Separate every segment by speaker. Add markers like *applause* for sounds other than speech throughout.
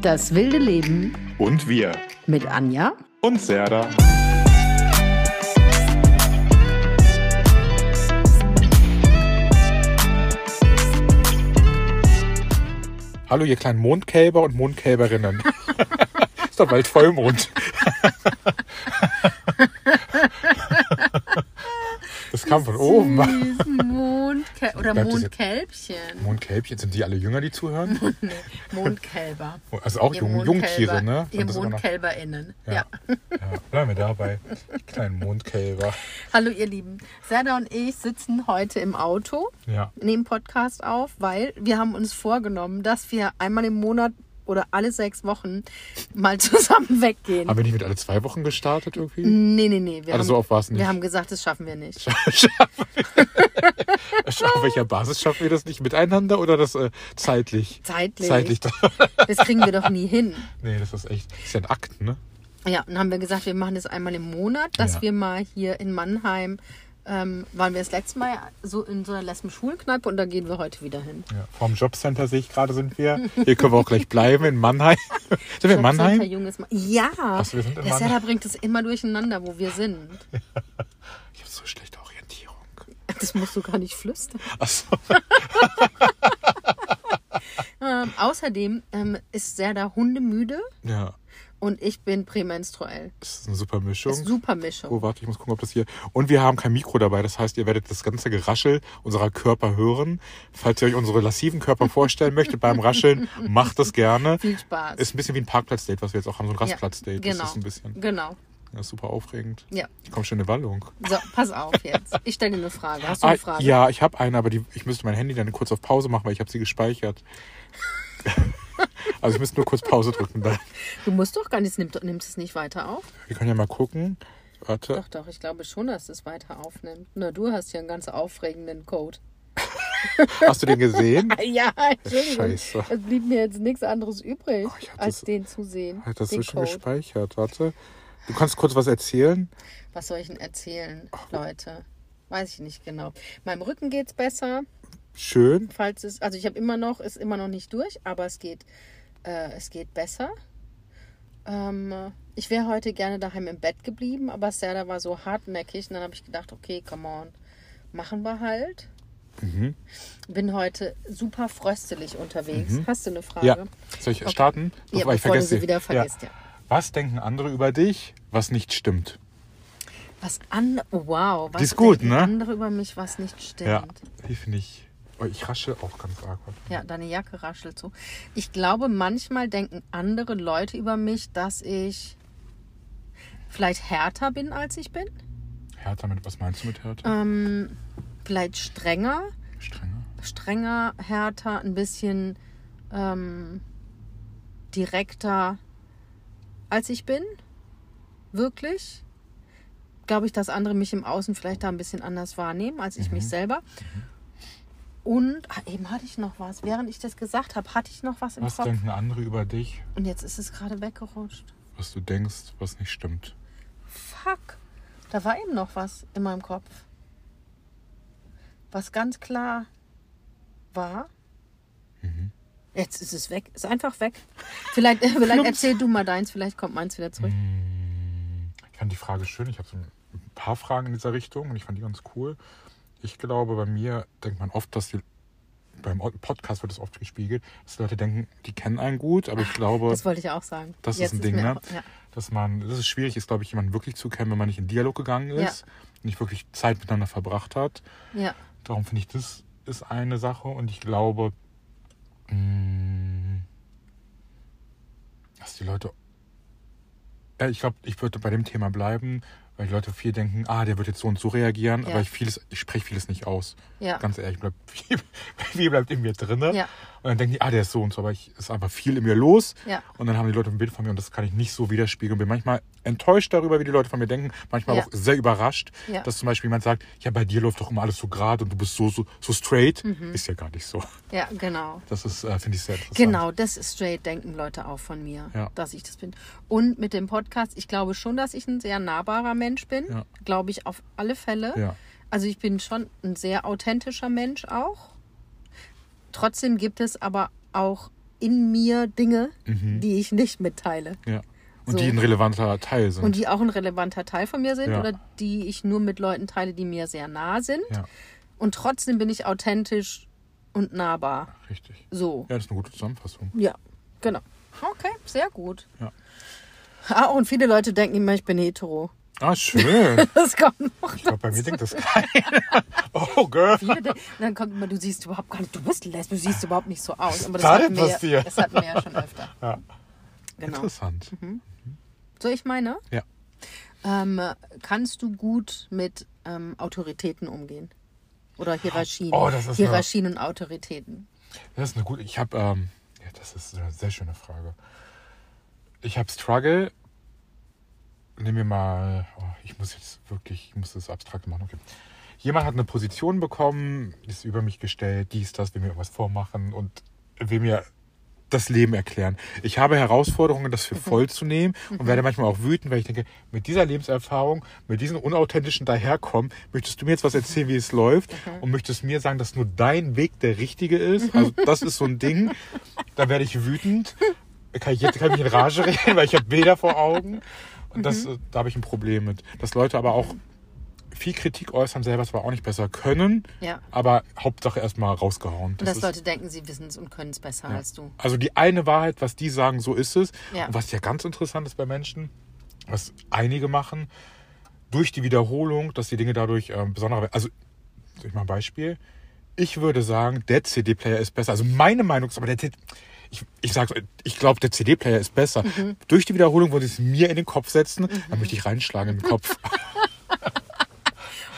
Speaker 1: Das wilde Leben
Speaker 2: Und wir.
Speaker 1: mit Anja.
Speaker 2: Und Serda. Hallo, ihr kleinen Mondkälber und Mondkälberinnen. *laughs* Ist doch bald Vollmond. *laughs* Das kam von oben.
Speaker 1: Mondkä oder
Speaker 2: Bleibt
Speaker 1: Mondkälbchen.
Speaker 2: Mondkälbchen, sind die alle jünger, die zuhören? *laughs*
Speaker 1: Nee, Mondkälber.
Speaker 2: Also auch Jung,
Speaker 1: Mondkälber-
Speaker 2: Jungtiere, ne?
Speaker 1: Ihr MondkälberInnen. Ja.
Speaker 2: Ja. ja, bleiben wir dabei. Kleinen Mondkälber.
Speaker 1: Hallo ihr Lieben. Serda und ich sitzen heute im Auto,
Speaker 2: Ja.
Speaker 1: nehmen Podcast auf, weil wir haben uns vorgenommen, dass wir einmal im Monat oder alle sechs Wochen mal zusammen *laughs* weggehen.
Speaker 2: Haben wir nicht mit alle zwei Wochen gestartet irgendwie?
Speaker 1: nee, nee, nee. Wir
Speaker 2: Also
Speaker 1: haben,
Speaker 2: so oft war's nicht.
Speaker 1: Wir haben gesagt, das schaffen wir nicht. *laughs*
Speaker 2: Auf welcher Basis schaffen wir das nicht? Miteinander oder das äh, zeitlich?
Speaker 1: Zeitlich.
Speaker 2: Zeitlich. *laughs*
Speaker 1: Das kriegen wir doch nie hin.
Speaker 2: nee, das ist echt. Das ist ja ein Akt, ne?
Speaker 1: Ja, und dann haben wir gesagt, wir machen das einmal im Monat, dass
Speaker 2: Ja.
Speaker 1: wir mal hier in Mannheim, ähm, waren wir das letzte Mal so in so einer Lesben-Schulkneipe und da gehen wir heute wieder hin.
Speaker 2: Ja. Vorm Jobcenter sehe ich gerade sind wir. Hier können wir auch gleich bleiben in Mannheim. *laughs* sind wir in Mannheim?
Speaker 1: Junges Ma ja,
Speaker 2: Ach so, wir sind in
Speaker 1: der
Speaker 2: Mannheim.
Speaker 1: Serda bringt es immer durcheinander, wo wir sind. *laughs*
Speaker 2: Ich habe so schlechte Orientierung.
Speaker 1: Das musst du gar nicht flüstern.
Speaker 2: Achso. *laughs*
Speaker 1: Ähm, außerdem ähm, ist Serda hundemüde
Speaker 2: Ja,
Speaker 1: und ich bin prämenstruell.
Speaker 2: das ist eine super Mischung.
Speaker 1: Das ist super Mischung.
Speaker 2: Oh, warte, ich muss gucken, ob das hier. Und wir haben kein Mikro dabei. Das heißt, ihr werdet das ganze Geraschel unserer Körper hören. Falls ihr euch unsere lassiven Körper vorstellen möchtet beim Rascheln, *laughs* macht das gerne.
Speaker 1: Viel Spaß.
Speaker 2: Ist ein bisschen wie ein Parkplatzdate, was wir jetzt auch haben, so ein Rastplatzdate.
Speaker 1: Genau.
Speaker 2: Das ist ein bisschen
Speaker 1: Genau.
Speaker 2: das ist super aufregend.
Speaker 1: Ja.
Speaker 2: Ich komme schon in Wallung.
Speaker 1: So, pass auf jetzt. Ich stelle dir eine Frage. Hast du
Speaker 2: Ah,
Speaker 1: eine Frage?
Speaker 2: ja, ich habe eine, aber die, ich müsste mein Handy dann kurz auf Pause machen, weil ich habe sie gespeichert. *laughs* also ich müsste nur kurz Pause drücken. Dann.
Speaker 1: Du musst doch gar nicht, nimmt, nimmt es nicht weiter auf?
Speaker 2: Wir können ja mal gucken. Warte.
Speaker 1: Doch, doch, ich glaube schon, dass es weiter aufnimmt. Na, du hast ja einen ganz aufregenden Code. *laughs*
Speaker 2: Hast du den gesehen? *laughs*
Speaker 1: Ja, Entschuldigung.
Speaker 2: Scheiße.
Speaker 1: Es blieb mir jetzt nichts anderes übrig,
Speaker 2: hab
Speaker 1: als
Speaker 2: das-
Speaker 1: den zu sehen.
Speaker 2: Hat das
Speaker 1: den
Speaker 2: so schon
Speaker 1: Code.
Speaker 2: gespeichert? Warte. Du kannst kurz was erzählen?
Speaker 1: Was soll ich denn erzählen, Leute? Weiß ich nicht genau. Meinem Rücken geht's besser,
Speaker 2: Schön.
Speaker 1: falls es, also ich habe immer noch, ist immer noch nicht durch, aber es geht, äh, es geht besser. Ähm, ich wäre heute gerne daheim im Bett geblieben, aber Serda war so hartnäckig und dann habe ich gedacht, okay, come on, machen wir halt.
Speaker 2: Mhm.
Speaker 1: Bin heute super fröstelig unterwegs. Hast du eine Frage?
Speaker 2: Ja. Soll ich starten?
Speaker 1: Ja,
Speaker 2: Bevor ich
Speaker 1: bevor du
Speaker 2: vergesse.
Speaker 1: sie wieder vergisst, ja.
Speaker 2: Was denken andere über dich, was nicht stimmt?
Speaker 1: Was oh, wow, was
Speaker 2: Die ist gut,
Speaker 1: denken
Speaker 2: ne?
Speaker 1: andere über mich, was nicht stimmt.
Speaker 2: Ja. Die finde ich. Oh, ich rasche auch ganz arg.
Speaker 1: Ja, deine Jacke raschelt so. Ich glaube, manchmal denken andere Leute über mich, dass ich vielleicht härter bin, als ich bin.
Speaker 2: Härter mit, was meinst du mit härter?
Speaker 1: Ähm, vielleicht strenger,
Speaker 2: Strenger.
Speaker 1: strenger, härter, ein bisschen ähm, direkter, als ich bin. Wirklich. Glaube ich, dass andere mich im Außen vielleicht da ein bisschen anders wahrnehmen, als ich
Speaker 2: Mhm.
Speaker 1: mich selber. Und ah, eben hatte ich noch was. Während ich das gesagt habe, hatte ich noch was im
Speaker 2: Was
Speaker 1: Kopf.
Speaker 2: denken andere über dich,
Speaker 1: Und jetzt ist es gerade weggerutscht.
Speaker 2: was du denkst, was nicht stimmt?
Speaker 1: Fuck. Da war eben noch was in meinem Kopf. Was ganz klar war.
Speaker 2: Mhm.
Speaker 1: Jetzt ist es weg. Ist einfach weg. Vielleicht, vielleicht erzähl du mal deins, vielleicht kommt meins wieder zurück.
Speaker 2: Ich fand die Frage schön. Ich habe so ein paar Fragen in dieser Richtung und ich fand die ganz cool. Ich glaube, bei mir denkt man oft, dass die beim Podcast wird es oft gespiegelt, dass Leute denken, die kennen einen gut, aber ich glaube,
Speaker 1: Das wollte ich auch sagen.
Speaker 2: Das
Speaker 1: Jetzt
Speaker 2: ist ein Ding,
Speaker 1: mir
Speaker 2: ne?
Speaker 1: auch- Ja.
Speaker 2: dass man, das ist schwierig ist, glaube ich, jemanden wirklich zu kennen, wenn man nicht in Dialog gegangen ist, nicht wirklich Zeit miteinander verbracht hat.
Speaker 1: ja.
Speaker 2: Darum finde ich, das ist eine Sache und ich glaube, mh, dass die Leute, ja, ich glaube, ich würde bei dem Thema bleiben, weil die Leute viel denken, ah, der wird jetzt so und so reagieren,
Speaker 1: Ja.
Speaker 2: aber ich vieles, ich spreche vieles nicht aus.
Speaker 1: Ja.
Speaker 2: Ganz ehrlich, bleib, *laughs* viel, viel bleibt in mir drinne.
Speaker 1: Ja.
Speaker 2: Und dann denken die, ah, der ist so und so, aber ich ist einfach viel in mir los.
Speaker 1: Ja.
Speaker 2: Und dann haben die Leute ein Bild von mir und das kann ich nicht so widerspiegeln. Bin manchmal enttäuscht darüber, wie die Leute von mir denken, manchmal
Speaker 1: Ja.
Speaker 2: auch sehr überrascht,
Speaker 1: Ja.
Speaker 2: dass zum Beispiel jemand sagt, ja, bei dir läuft doch immer alles so gerade und du bist so, so, so straight.
Speaker 1: Mhm.
Speaker 2: Ist ja gar nicht so.
Speaker 1: ja, genau.
Speaker 2: Das ist, äh, finde ich sehr interessant.
Speaker 1: Genau, das ist straight, denken Leute auch von mir, dass ich das bin. Und mit dem Podcast, ich glaube schon, dass ich ein sehr nahbarer Mensch bin.
Speaker 2: Ja.
Speaker 1: Glaube ich auf alle Fälle.
Speaker 2: Ja.
Speaker 1: Also ich bin schon ein sehr authentischer Mensch auch. Trotzdem gibt es aber auch in mir Dinge, die ich nicht mitteile.
Speaker 2: Ja. Und
Speaker 1: So.
Speaker 2: die ein relevanter Teil sind.
Speaker 1: Und die auch ein relevanter Teil von mir sind
Speaker 2: Ja.
Speaker 1: oder die ich nur mit Leuten teile, die mir sehr nah sind.
Speaker 2: ja,
Speaker 1: Und trotzdem bin ich authentisch und nahbar.
Speaker 2: richtig.
Speaker 1: So.
Speaker 2: Ja, das ist eine gute Zusammenfassung.
Speaker 1: Ja, genau. Okay, sehr gut.
Speaker 2: Ja.
Speaker 1: Ah, und viele Leute denken immer, ich bin hetero.
Speaker 2: Ah, schön. *laughs*
Speaker 1: Das kommt noch.
Speaker 2: Ich glaube, bei mir denkt das keiner. Oh, Girl.
Speaker 1: Dann kommt immer, du siehst überhaupt gar nicht, du bist lesbisch, du siehst überhaupt nicht so aus. Aber das,
Speaker 2: Da
Speaker 1: hatten wir, das hatten wir ja schon öfter.
Speaker 2: Ja.
Speaker 1: Genau.
Speaker 2: Interessant.
Speaker 1: So, ich meine,
Speaker 2: Ja.
Speaker 1: ähm, kannst du gut mit ähm, Autoritäten umgehen? Oder Hierarchien?
Speaker 2: Oh, das ist
Speaker 1: Hierarchien und Autoritäten.
Speaker 2: Das ist eine gute. Ich habe, ähm, ja, das ist eine sehr schöne Frage. Ich habe Struggle. Nehmen wir mal, oh, ich muss jetzt wirklich, ich muss das abstrakt machen. Okay. Jemand hat eine Position bekommen, ist über mich gestellt, dies, das, will mir irgendwas vormachen und will mir das Leben erklären. Ich habe Herausforderungen, das für voll zu nehmen und werde manchmal auch wütend, weil ich denke, mit dieser Lebenserfahrung, mit diesem unauthentischen Daherkommen, möchtest du mir jetzt was erzählen, wie es läuft und möchtest mir sagen, dass nur dein Weg der richtige ist. Also das ist so ein Ding. Da werde ich wütend. Kann ich jetzt kann ich in Rage reden, weil ich habe Bilder vor Augen. Und das, äh, da habe ich ein Problem mit. Dass Leute aber auch viel Kritik äußern, selber zwar auch nicht besser können,
Speaker 1: Ja.
Speaker 2: aber Hauptsache erstmal rausgehauen.
Speaker 1: Und dass
Speaker 2: ist-
Speaker 1: Leute denken, sie wissen es und können es besser
Speaker 2: ja.
Speaker 1: als du.
Speaker 2: Also die eine Wahrheit, was die sagen, so ist es.
Speaker 1: Ja.
Speaker 2: Und was ja ganz interessant ist bei Menschen, was einige machen, durch die Wiederholung, dass die Dinge dadurch ähm, besonderer werden. Also, soll ich mal ein Beispiel? Ich würde sagen, der CD-Player ist besser. Also meine Meinung ist aber der CD ich, ich sage ich glaube, der CD-Player ist besser.
Speaker 1: Mhm.
Speaker 2: Durch die Wiederholung, wo sie es mir in den Kopf setzen, dann möchte ich reinschlagen in den Kopf. *laughs*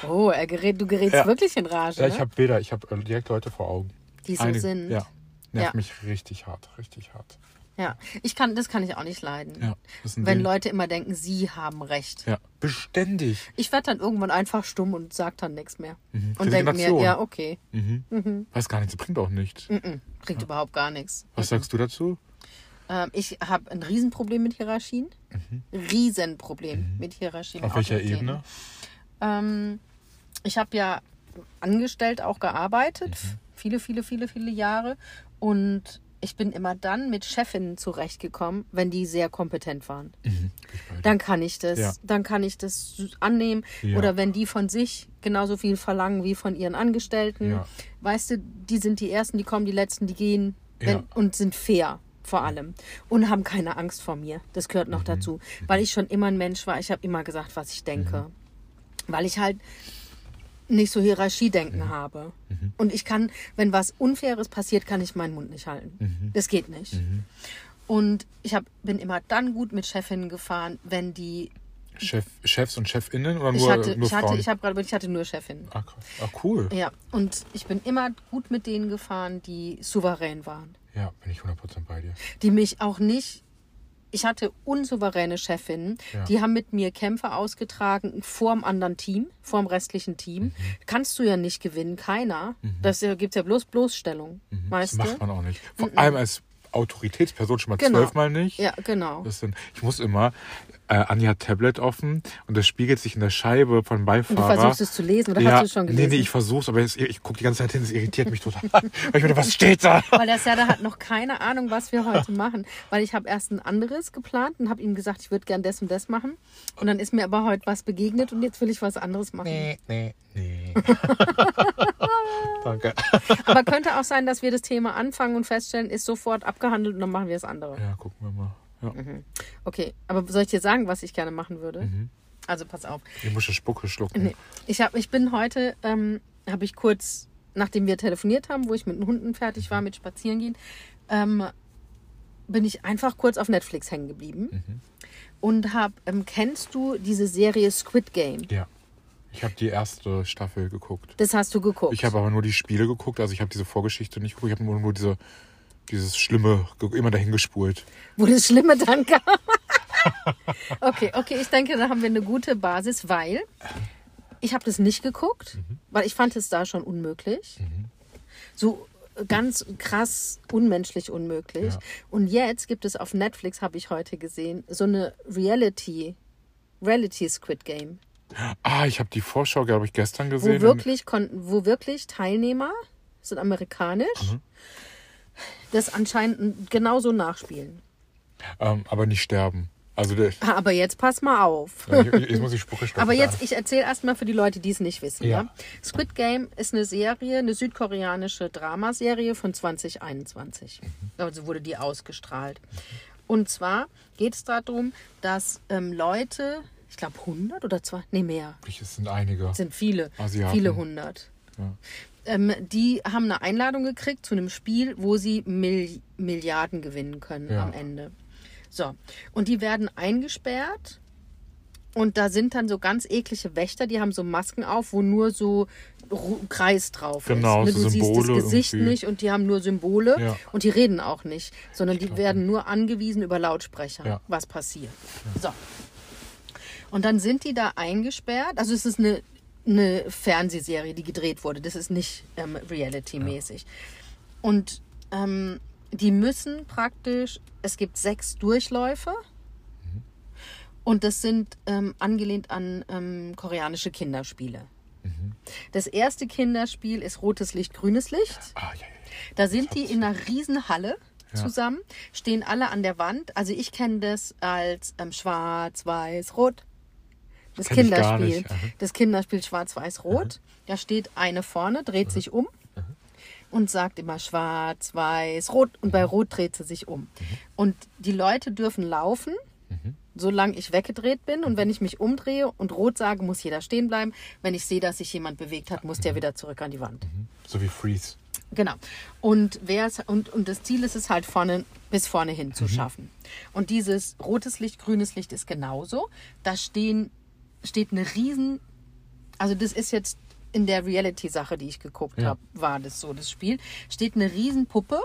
Speaker 1: Oh, er gerät, du gerätst
Speaker 2: Ja.
Speaker 1: wirklich in Rage.
Speaker 2: ja, ich
Speaker 1: ne?
Speaker 2: habe Bilder, ich habe direkt Leute vor Augen.
Speaker 1: Die so
Speaker 2: Einige-
Speaker 1: sind.
Speaker 2: Ja, nervt
Speaker 1: Ja.
Speaker 2: mich richtig hart, richtig hart.
Speaker 1: Ja, ich kann, das kann ich auch nicht leiden.
Speaker 2: Ja,
Speaker 1: Wenn
Speaker 2: Ding.
Speaker 1: Leute immer denken, sie haben recht.
Speaker 2: Ja, beständig.
Speaker 1: Ich werde dann irgendwann einfach stumm und sag dann nichts mehr.
Speaker 2: Mhm.
Speaker 1: Und denke mir, ja, okay,
Speaker 2: Mhm. Weiß gar nichts, bringt auch nichts.
Speaker 1: mm, bringt überhaupt gar nichts.
Speaker 2: Was sagst du dazu?
Speaker 1: Ähm, ich habe ein Riesenproblem mit Hierarchien. Riesenproblem mit Hierarchien.
Speaker 2: Mhm. Auf welcher. Ebene?
Speaker 1: Ähm, ich habe ja angestellt auch gearbeitet,
Speaker 2: Mhm.
Speaker 1: viele, viele, viele, viele Jahre. Und ich bin immer dann mit Chefinnen zurechtgekommen, wenn die sehr kompetent waren.
Speaker 2: Mhm.
Speaker 1: Dann kann ich das,
Speaker 2: Ja.
Speaker 1: dann kann ich das annehmen.
Speaker 2: Ja.
Speaker 1: Oder wenn die von sich genauso viel verlangen wie von ihren Angestellten.
Speaker 2: Ja.
Speaker 1: Weißt du, die sind die Ersten, die kommen, die Letzten, die gehen wenn, und sind fair vor allem. Und haben keine Angst vor mir. Das gehört
Speaker 2: Mhm.
Speaker 1: noch dazu. Weil ich schon immer ein Mensch war. Ich habe immer gesagt, was ich denke.
Speaker 2: Mhm.
Speaker 1: Weil ich halt nicht so Hierarchiedenken
Speaker 2: Mhm.
Speaker 1: habe. Und ich kann, wenn was Unfaires passiert, kann ich meinen Mund nicht halten.
Speaker 2: Mhm.
Speaker 1: Das geht nicht. Und ich hab, bin immer dann gut mit Chefinnen gefahren, wenn die.
Speaker 2: Chef, Chefs und Chefinnen oder
Speaker 1: Ich
Speaker 2: nur,
Speaker 1: hatte,
Speaker 2: nur
Speaker 1: ich hatte, ich gerade, ich hatte nur Chefinnen.
Speaker 2: ah, ah, cool.
Speaker 1: Ja, und ich bin immer gut mit denen gefahren, die souverän waren.
Speaker 2: Ja, bin ich 100% bei dir.
Speaker 1: Die mich auch nicht. Ich hatte unsouveräne Chefinnen,
Speaker 2: Ja.
Speaker 1: die haben mit mir Kämpfe ausgetragen vorm anderen Team, vorm restlichen Team.
Speaker 2: Mhm.
Speaker 1: Kannst du ja nicht gewinnen, keiner. Das äh, gibt ja bloß Bloßstellung,
Speaker 2: Mhm. Das
Speaker 1: weißt
Speaker 2: macht man auch nicht. Vor allem als Autoritätsperson schon mal
Speaker 1: Genau.
Speaker 2: zwölfmal nicht.
Speaker 1: Ja, genau.
Speaker 2: Das sind, ich muss immer, äh, Anja Tablet offen und das spiegelt sich in der Scheibe von
Speaker 1: Und
Speaker 2: Beifahrer.
Speaker 1: du versuchst es zu lesen oder
Speaker 2: ja,
Speaker 1: hast du es schon gelesen?
Speaker 2: Nee, nee, ich versuch's, aber es, ich gucke die ganze Zeit hin, es irritiert mich total. *laughs* Weil ich meine, was steht da?
Speaker 1: Weil der Serda hat noch keine Ahnung, was wir heute machen. Weil ich habe erst ein anderes geplant und habe ihm gesagt, ich würde gern das und das machen. Und dann ist mir aber heute was begegnet und jetzt will ich was anderes machen.
Speaker 2: Nee, nee, nee. *laughs* Danke.
Speaker 1: Aber könnte auch sein, dass wir das Thema anfangen und feststellen, ist sofort abgehandelt und dann machen wir das andere.
Speaker 2: Ja, gucken wir mal. Ja.
Speaker 1: Okay, aber soll ich dir sagen, was ich gerne machen würde?
Speaker 2: Mhm.
Speaker 1: Also pass auf.
Speaker 2: Ich muss schon Spucke schlucken.
Speaker 1: Nee. Ich, hab, ich bin heute, ähm, habe ich kurz, nachdem wir telefoniert haben, wo ich mit den Hunden fertig war, mit Spazierengehen, ähm, bin ich einfach kurz auf Netflix hängen geblieben.
Speaker 2: Mhm.
Speaker 1: Und hab, ähm, kennst du diese Serie Squid Game?
Speaker 2: Ja. Ich habe die erste Staffel geguckt.
Speaker 1: Das hast du geguckt.
Speaker 2: Ich habe aber nur die Spiele geguckt, also ich habe diese Vorgeschichte nicht geguckt. Ich habe nur, nur diese, dieses Schlimme immer dahin gespult.
Speaker 1: wo das Schlimme dann kam. *laughs* okay, okay, ich denke, da haben wir eine gute Basis, weil ich habe das nicht geguckt,
Speaker 2: Mhm.
Speaker 1: weil ich fand es da schon unmöglich. So ganz krass unmenschlich unmöglich.
Speaker 2: Ja.
Speaker 1: Und jetzt gibt es auf Netflix, habe ich heute gesehen, so eine Reality, Reality Squid Game,
Speaker 2: Ah, ich habe die Vorschau, glaube ich, gestern
Speaker 1: wo
Speaker 2: gesehen.
Speaker 1: wirklich, kon- wo wirklich Teilnehmer, sind amerikanisch,
Speaker 2: Mhm.
Speaker 1: Das anscheinend genauso nachspielen.
Speaker 2: Ähm, aber nicht sterben. Also der,
Speaker 1: Aber jetzt pass mal auf.
Speaker 2: ja, jetzt muss ich Spucke *laughs* stoppen.
Speaker 1: Aber jetzt, ich erzähle erstmal für die Leute, die es nicht wissen. Ja.
Speaker 2: Ja.
Speaker 1: Squid Game ist eine Serie, eine südkoreanische Dramaserie von 2021. Also wurde die ausgestrahlt. Und zwar geht es darum, dass ähm, Leute, ich glaube 100 oder zwei, nee mehr,
Speaker 2: Es sind einige.
Speaker 1: es sind viele,
Speaker 2: Asiaten.
Speaker 1: viele hundert.
Speaker 2: Ja.
Speaker 1: Ähm, die haben eine Einladung gekriegt zu einem Spiel, wo sie Mil Milliarden gewinnen können
Speaker 2: Ja.
Speaker 1: am Ende. So, und die werden eingesperrt und da sind dann so ganz eklige Wächter, die haben so Masken auf, wo nur so Kreis drauf
Speaker 2: Genau,
Speaker 1: ist. Ne?
Speaker 2: so
Speaker 1: Du siehst das Gesicht
Speaker 2: irgendwie.
Speaker 1: nicht und die haben nur Symbole
Speaker 2: Ja.
Speaker 1: und die reden auch nicht, sondern die werden nur angewiesen über Lautsprecher,
Speaker 2: Ja.
Speaker 1: was passiert. So. Und dann sind die da eingesperrt. Also es ist eine, eine Fernsehserie, die gedreht wurde. Das ist nicht ähm, Reality-mäßig. Und ähm, die müssen praktisch, es gibt sechs Durchläufe. Und das sind ähm, angelehnt an ähm, koreanische Kinderspiele. Das erste Kinderspiel ist rotes Licht, grünes Licht.
Speaker 2: Ah, ja, ja, ja.
Speaker 1: Da sind die in einer riesen Halle
Speaker 2: Ja.
Speaker 1: zusammen, stehen alle an der Wand. Also ich kenne das als ähm, Schwarz, Weiß, Rot. Das
Speaker 2: Kenn
Speaker 1: Kinderspiel. Das Kinderspiel Schwarz, Weiß, Rot. Da steht eine vorne, dreht sich um und sagt immer Schwarz, Weiß, Rot. Und bei Rot dreht sie sich um. Und die Leute dürfen laufen, solange ich weggedreht bin. Und wenn ich mich umdrehe und Rot sage, muss jeder stehen bleiben. Wenn ich sehe, dass sich jemand bewegt hat, muss der wieder zurück an die Wand.
Speaker 2: So wie Freeze.
Speaker 1: Genau. Und, wer es, und, und das Ziel ist es halt vorne bis vorne hin zu schaffen. Und dieses rotes Licht, grünes Licht ist genauso. Da stehen, steht eine riesen, also das ist jetzt in der Reality-Sache, die ich geguckt
Speaker 2: Ja.
Speaker 1: habe, war das so, das Spiel, steht eine Riesen-Puppe,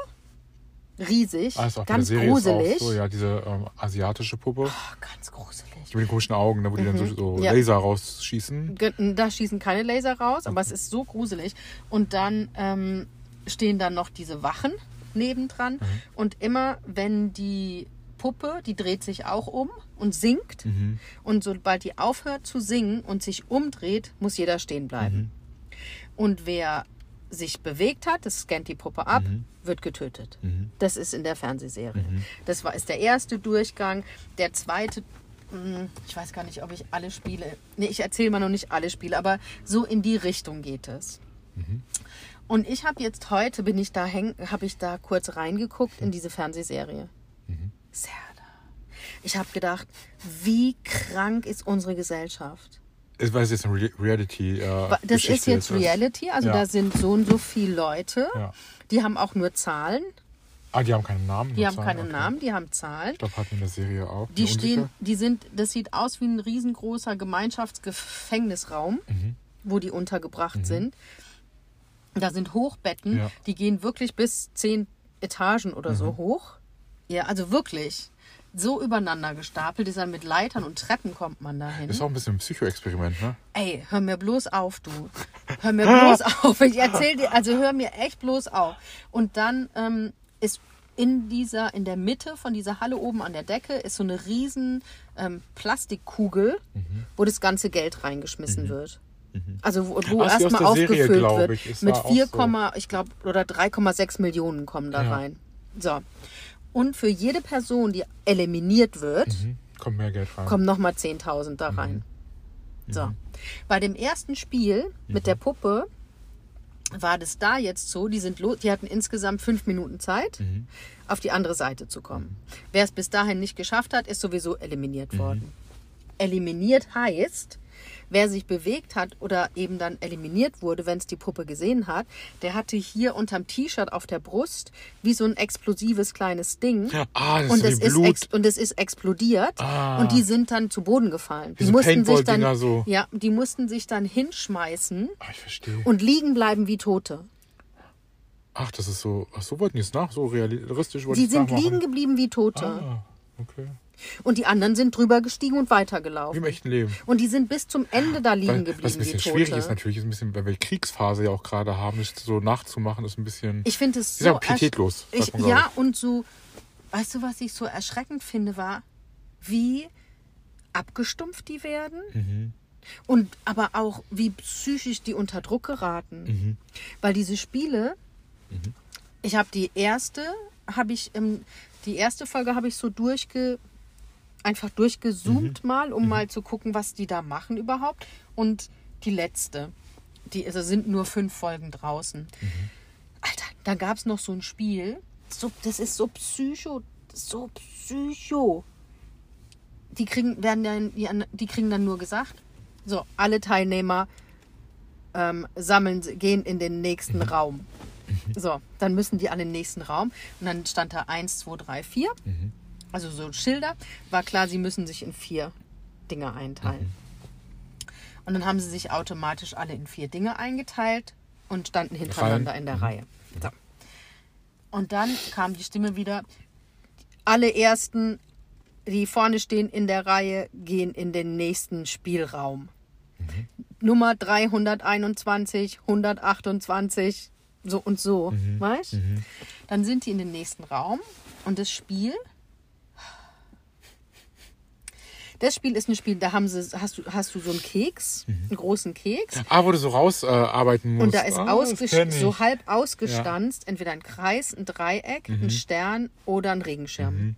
Speaker 1: riesig,
Speaker 2: Ah,
Speaker 1: ganz gruselig.
Speaker 2: so, ja, diese ähm, asiatische Puppe.
Speaker 1: Oh, ganz gruselig.
Speaker 2: Mit den komischen Augen, ne, wo die dann so, so
Speaker 1: Mhm. Ja.
Speaker 2: Laser rausschießen.
Speaker 1: Da schießen keine Laser raus, aber es ist so gruselig. Und dann ähm, stehen dann noch diese Wachen nebendran.
Speaker 2: Mhm.
Speaker 1: Und immer, wenn die Puppe, die dreht sich auch um und singt.
Speaker 2: Mhm.
Speaker 1: Und sobald die aufhört zu singen und sich umdreht, muss jeder stehen bleiben.
Speaker 2: Mhm.
Speaker 1: Und wer sich bewegt hat, das scannt die Puppe ab,
Speaker 2: Mhm.
Speaker 1: wird getötet. Das ist in der Fernsehserie.
Speaker 2: Mhm.
Speaker 1: Das war, ist der erste Durchgang. Der zweite, mh, ich weiß gar nicht, ob ich alle Spiele, nee, ich erzähle mal noch nicht alle Spiele, aber so in die Richtung geht es.
Speaker 2: Mhm.
Speaker 1: Und ich habe jetzt heute, bin ich da habe ich da kurz reingeguckt in diese Fernsehserie.
Speaker 2: Mhm.
Speaker 1: Serda. Ich habe gedacht, wie krank ist unsere Gesellschaft?
Speaker 2: Ich weiß jetzt eine Re Reality. Äh,
Speaker 1: Das ist
Speaker 2: Geschichte
Speaker 1: jetzt
Speaker 2: das.
Speaker 1: Reality, also
Speaker 2: Ja.
Speaker 1: da sind so und so viele Leute.
Speaker 2: Ja.
Speaker 1: Die haben auch nur Zahlen.
Speaker 2: Ah, die haben keinen Namen.
Speaker 1: Die haben
Speaker 2: Zahlen,
Speaker 1: keine
Speaker 2: okay.
Speaker 1: Namen, die haben Zahlen.
Speaker 2: Ich glaube, hatten wir in der Serie auch.
Speaker 1: Die stehen, die sind, das sieht aus wie ein riesengroßer Gemeinschaftsgefängnisraum,
Speaker 2: Mhm.
Speaker 1: wo die untergebracht sind. Da sind Hochbetten,
Speaker 2: Ja.
Speaker 1: die gehen wirklich bis zehn Etagen oder
Speaker 2: Mhm.
Speaker 1: so hoch. Ja, also wirklich. So übereinander gestapelt, ist dann mit Leitern und Treppen kommt man dahin.
Speaker 2: Ist auch ein bisschen ein Psychoexperiment, ne?
Speaker 1: Ey, hör mir bloß auf, du. Hör mir bloß *laughs* auf. Ich erzähl dir, also hör mir echt bloß auf. Und dann ähm, ist in dieser, in der Mitte von dieser Halle oben an der Decke ist so eine riesen ähm, Plastikkugel,
Speaker 2: Mhm.
Speaker 1: wo das ganze Geld reingeschmissen wird. Also wo, wo erstmal
Speaker 2: Serie,
Speaker 1: aufgefüllt
Speaker 2: glaub
Speaker 1: wird.
Speaker 2: ich.
Speaker 1: Mit
Speaker 2: war auch
Speaker 1: 4,
Speaker 2: so.
Speaker 1: ich glaube, oder 3,6 Millionen kommen da
Speaker 2: Ja.
Speaker 1: rein. So. Und für jede Person, die eliminiert wird,
Speaker 2: Mhm. Kommt mehr Geld rein.
Speaker 1: kommen nochmal 10.000 da rein. So. Bei dem ersten Spiel mit der Puppe war das da jetzt so, die sind los, die hatten insgesamt fünf Minuten Zeit, auf die andere Seite zu kommen. Wer es bis dahin nicht geschafft hat, ist sowieso eliminiert worden. Eliminiert heißt, wer sich bewegt hat oder eben dann eliminiert wurde, wenn es die Puppe gesehen hat, der hatte hier unterm T-Shirt auf der Brust wie so ein explosives kleines Ding.
Speaker 2: Ah, das
Speaker 1: und,
Speaker 2: ist
Speaker 1: es ist
Speaker 2: Blut.
Speaker 1: ex und es ist explodiert
Speaker 2: Ah.
Speaker 1: und die sind dann zu Boden gefallen.
Speaker 2: Wie
Speaker 1: Die mussten sich dann,
Speaker 2: so.
Speaker 1: ja, die mussten sich dann hinschmeißen
Speaker 2: Ah,
Speaker 1: und liegen bleiben wie Tote.
Speaker 2: Ach, das ist so. Ach, so wollten die es nach? So realistisch wollten
Speaker 1: Die
Speaker 2: es
Speaker 1: sind
Speaker 2: nachmachen?
Speaker 1: liegen geblieben wie Tote.
Speaker 2: Ah, okay.
Speaker 1: Und die anderen sind drüber gestiegen und
Speaker 2: Wie
Speaker 1: weitergelaufen.
Speaker 2: im echten Leben.
Speaker 1: Und die sind bis zum Ende da liegen
Speaker 2: Weil,
Speaker 1: geblieben
Speaker 2: was ein bisschen
Speaker 1: wie
Speaker 2: schwierig ist natürlich, ist ein bisschen, weil wir Kriegsphase ja auch gerade haben, ist so nachzumachen, ist ein bisschen.
Speaker 1: Ich finde es so
Speaker 2: sag
Speaker 1: ersch-
Speaker 2: pietätlos,
Speaker 1: Ich, ja, und so, weißt du, was ich so erschreckend finde, war, wie abgestumpft die werden.
Speaker 2: Mhm.
Speaker 1: Und aber auch, wie psychisch die unter Druck geraten.
Speaker 2: Mhm.
Speaker 1: Weil diese Spiele, Ich habe die erste, habe ich, ähm, die erste Folge habe ich so durchge, einfach durchgezoomt mal, um mal zu gucken, was die da machen überhaupt. Und die letzte, die, also sind nur fünf Folgen draußen. Alter, da gab es noch so ein Spiel, so, das ist so psycho, so psycho. Die kriegen, werden dann, die, an- die kriegen dann nur gesagt, so, alle Teilnehmer ähm, sammeln, gehen in den nächsten Raum. So, dann müssen die alle in den nächsten Raum. Und dann stand da 1, 2, 3, 4. Also so Schilder. War klar, sie müssen sich in vier Dinge einteilen. Und dann haben sie sich automatisch alle in vier Dinge eingeteilt und standen hintereinander in der Reihe. So. Und dann kam die Stimme wieder. Alle ersten, die vorne stehen in der Reihe, gehen in den nächsten Spielraum. Nummer 321, 128, so und so, weißt? Dann sind die in den nächsten Raum und das Spiel. Das Spiel ist ein Spiel, da haben sie, hast du, hast du so einen Keks, einen großen Keks.
Speaker 2: Ah, wo du so rausarbeiten musst.
Speaker 1: Und da ist
Speaker 2: ah,
Speaker 1: so halb ausgestanzt, entweder ein Kreis, ein Dreieck,
Speaker 2: Mhm.
Speaker 1: ein Stern oder ein Regenschirm.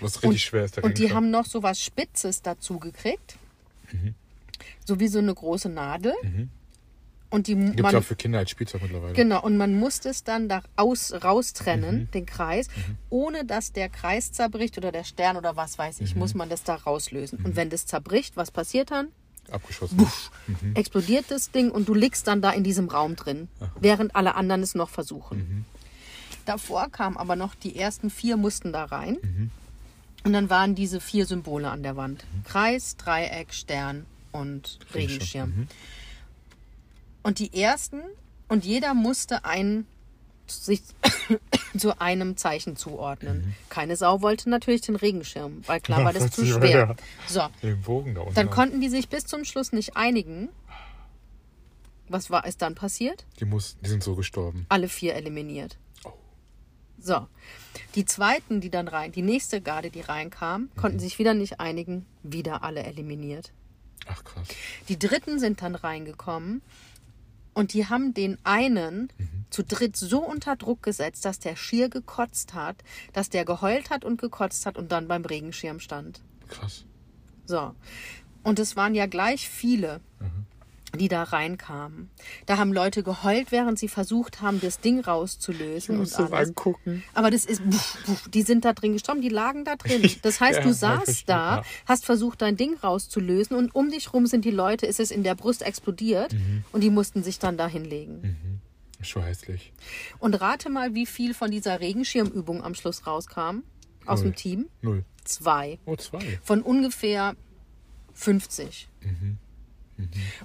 Speaker 2: Was richtig
Speaker 1: Und,
Speaker 2: schwer ist, der
Speaker 1: und die haben noch so was Spitzes dazu gekriegt.
Speaker 2: Mhm.
Speaker 1: So wie so eine große Nadel. Und die
Speaker 2: Gibt es auch für Kinder als Spielzeug mittlerweile.
Speaker 1: Genau, und man muss es dann da aus, raustrennen,
Speaker 2: Mhm.
Speaker 1: den Kreis, ohne dass der Kreis zerbricht oder der Stern oder was weiß ich,
Speaker 2: Mhm.
Speaker 1: muss man das da rauslösen. Und wenn das zerbricht, was passiert dann?
Speaker 2: Abgeschossen. Mhm.
Speaker 1: Explodiert das Ding und du liegst dann da in diesem Raum drin, während alle anderen es noch versuchen.
Speaker 2: Mhm.
Speaker 1: Davor kamen aber noch die ersten vier mussten da rein.
Speaker 2: Mhm.
Speaker 1: Und dann waren diese vier Symbole an der Wand. Kreis, Dreieck, Stern und
Speaker 2: Regenschirm.
Speaker 1: Regenschirm. Und die ersten, und jeder musste ein, sich *coughs* zu einem Zeichen zuordnen. Keine Sau wollte natürlich den Regenschirm, weil klar *laughs* war das zu schwer. So,
Speaker 2: Den Bogen da unten.
Speaker 1: dann konnten die sich bis zum Schluss nicht einigen. Was war ist dann passiert?
Speaker 2: die, muss, die sind so gestorben.
Speaker 1: Alle vier eliminiert. So. Die zweiten, die dann rein, die nächste Garde, die reinkam, konnten sich wieder nicht einigen, wieder alle eliminiert.
Speaker 2: Ach krass.
Speaker 1: Die dritten sind dann reingekommen und die haben den einen zu dritt so unter Druck gesetzt, dass der schier gekotzt hat, dass der geheult hat und gekotzt hat und dann beim Regenschirm stand.
Speaker 2: Krass.
Speaker 1: So. Und es waren ja gleich viele, die da reinkamen. Da haben Leute geheult, während sie versucht haben, das Ding rauszulösen und alles.
Speaker 2: angucken.
Speaker 1: Aber das ist, buff, buff, die sind da drin gestorben, die lagen da drin. Das heißt,
Speaker 2: Ja,
Speaker 1: du
Speaker 2: ich
Speaker 1: saßt da, hast versucht, dein Ding rauszulösen und um dich rum sind die Leute, ist es in der Brust explodiert
Speaker 2: Mhm.
Speaker 1: und die mussten sich dann da hinlegen.
Speaker 2: Schon hässlich.
Speaker 1: Und rate mal, wie viel von dieser Regenschirmübung am Schluss rauskam aus
Speaker 2: Null.
Speaker 1: dem Team?
Speaker 2: Null.
Speaker 1: Zwei.
Speaker 2: Oh, zwei.
Speaker 1: Von ungefähr 50.
Speaker 2: Mhm.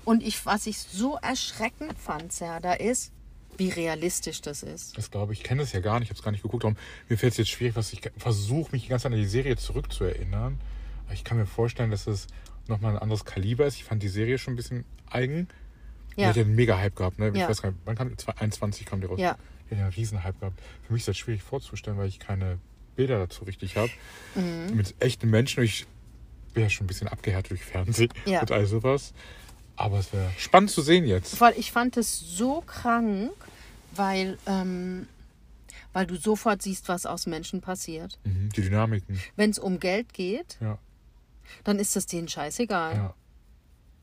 Speaker 1: Und ich, was ich so erschreckend fand, Serda, ist, wie realistisch das ist.
Speaker 2: Das glaube ich. Ich kenne das ja gar nicht. Ich habe es gar nicht geguckt. Darum, mir fällt es jetzt schwierig, was ich versuche, mich die ganze Zeit an die Serie zurückzuerinnern. Aber ich kann mir vorstellen, dass es nochmal ein anderes Kaliber ist. Ich fand die Serie schon ein bisschen eigen. Die
Speaker 1: Ja.
Speaker 2: hat ja einen mega Hype gehabt. Ne? Ich
Speaker 1: Ja.
Speaker 2: weiß gar nicht, wann kam die? 21 kam die raus.
Speaker 1: Ja.
Speaker 2: Die hat ja einen riesen Hype gehabt. Für mich ist das schwierig vorzustellen, weil ich keine Bilder dazu richtig habe.
Speaker 1: Mhm.
Speaker 2: Mit echten Menschen. Ich bin ja schon ein bisschen abgehärtet durch Fernsehen
Speaker 1: Ja.
Speaker 2: und all sowas. Aber es wäre spannend zu sehen jetzt.
Speaker 1: Weil ich fand es so krank, weil, ähm, weil du sofort siehst, was aus Menschen passiert.
Speaker 2: Mhm. Die Dynamiken.
Speaker 1: Wenn es um Geld geht,
Speaker 2: Ja.
Speaker 1: dann ist das denen scheißegal.
Speaker 2: Ja.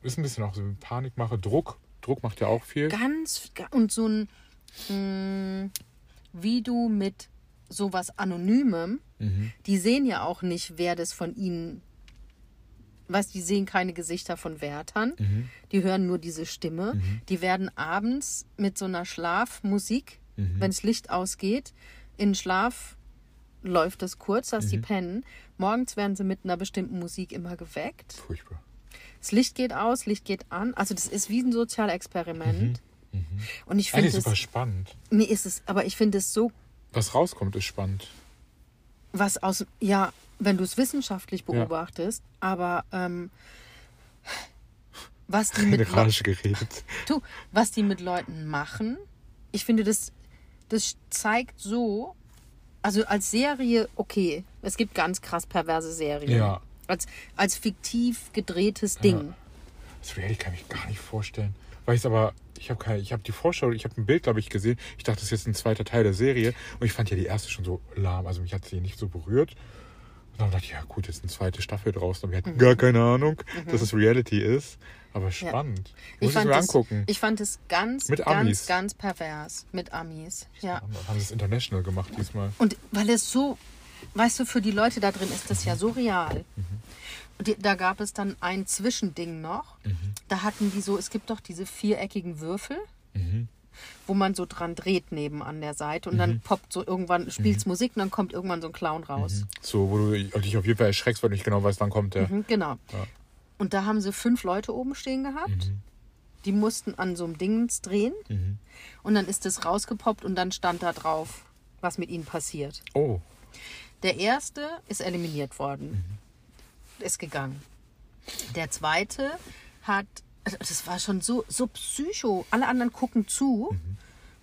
Speaker 2: Ist ein bisschen auch so Panikmache. Druck. Druck macht ja auch viel.
Speaker 1: Ganz und so ein, mh, wie du mit sowas Anonymem,
Speaker 2: Mhm.
Speaker 1: die sehen ja auch nicht, wer das von ihnen, weißt, die sehen keine Gesichter von Wärtern,
Speaker 2: Mhm.
Speaker 1: die hören nur diese Stimme. Die werden abends mit so einer Schlafmusik,
Speaker 2: Mhm.
Speaker 1: wenn das Licht ausgeht, in Schlaf läuft es kurz, dass
Speaker 2: Mhm.
Speaker 1: die pennen. Morgens werden sie mit einer bestimmten Musik immer geweckt.
Speaker 2: Furchtbar.
Speaker 1: Das Licht geht aus, Licht geht an. Also das ist wie ein Sozialexperiment. Und ich finde es,
Speaker 2: super spannend.
Speaker 1: mir ist es, aber ich finde es so,
Speaker 2: Was rauskommt, ist spannend.
Speaker 1: was aus, ja, wenn du es wissenschaftlich beobachtest, aber ähm, was die mit
Speaker 2: Rage geredet.
Speaker 1: du, was die mit Leuten machen, ich finde das, das zeigt so, also als Serie, okay, es gibt ganz krass perverse Serien.
Speaker 2: Ja.
Speaker 1: Als, als fiktiv gedrehtes Ding.
Speaker 2: Das Reality kann ich mir gar nicht vorstellen. Weil ich aber, Ich habe keine, ich habe die Vorschau, ich habe ein Bild, glaube ich, gesehen. Ich dachte, das ist jetzt ein zweiter Teil der Serie. Und ich fand ja die erste schon so lahm. Also mich hat sie nicht so berührt. Und dann dachte ich, ja gut, jetzt eine zweite Staffel draußen. Aber ich hatte gar keine Ahnung, dass es Reality ist. Aber spannend.
Speaker 1: Ich
Speaker 2: Muss ich
Speaker 1: fand,
Speaker 2: mir
Speaker 1: es,
Speaker 2: angucken.
Speaker 1: ich fand es ganz,
Speaker 2: Mit
Speaker 1: ganz,
Speaker 2: Amis.
Speaker 1: ganz pervers mit Amis. Ja.
Speaker 2: Dann haben sie es international gemacht diesmal.
Speaker 1: Und weil es so, weißt du, für die Leute da drin ist das ja so real. Und die, da gab es dann ein Zwischending noch. Da hatten die so, es gibt doch diese viereckigen Würfel, wo man so dran dreht neben an der Seite und dann poppt so irgendwann, spielt's Musik und dann kommt irgendwann so ein Clown raus.
Speaker 2: So, wo du dich auf jeden Fall erschreckst, weil du nicht genau weißt, wann kommt der.
Speaker 1: Mhm, genau.
Speaker 2: Ja.
Speaker 1: Und da haben sie fünf Leute oben stehen gehabt. Die mussten an so einem Dingens drehen. Und dann ist es rausgepoppt und dann stand da drauf, was mit ihnen passiert.
Speaker 2: Oh,
Speaker 1: Der erste ist eliminiert worden. Ist gegangen. Der zweite hat, das war schon so, so psycho. Alle anderen gucken zu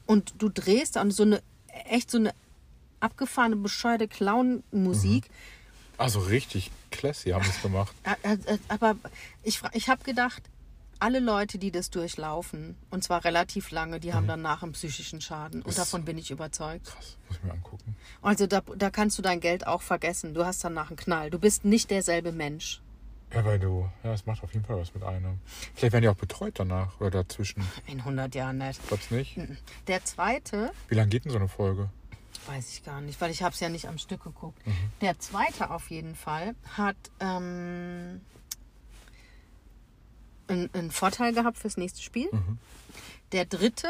Speaker 1: und du drehst da und so eine, echt so eine abgefahrene, bescheuerte Clown-Musik.
Speaker 2: also richtig classy haben es gemacht. *laughs*
Speaker 1: Aber ich, ich habe gedacht, alle Leute, die das durchlaufen, und zwar relativ lange, die haben danach einen psychischen Schaden. Und
Speaker 2: Ist-
Speaker 1: davon bin ich überzeugt.
Speaker 2: Krass, muss ich mir angucken.
Speaker 1: Also da, da kannst du dein Geld auch vergessen. Du hast danach einen Knall. Du bist nicht derselbe Mensch.
Speaker 2: Ja, weil du, ja, es macht auf jeden Fall was mit einem. Vielleicht werden die auch betreut danach oder dazwischen.
Speaker 1: In 100 Jahren nicht.
Speaker 2: Glaubst nicht?
Speaker 1: Der zweite,
Speaker 2: Wie lange geht denn so eine Folge?
Speaker 1: weiß ich gar nicht, weil ich habe es ja nicht am Stück geguckt. Der zweite auf jeden Fall hat ähm, einen, einen Vorteil gehabt fürs nächste Spiel. Der dritte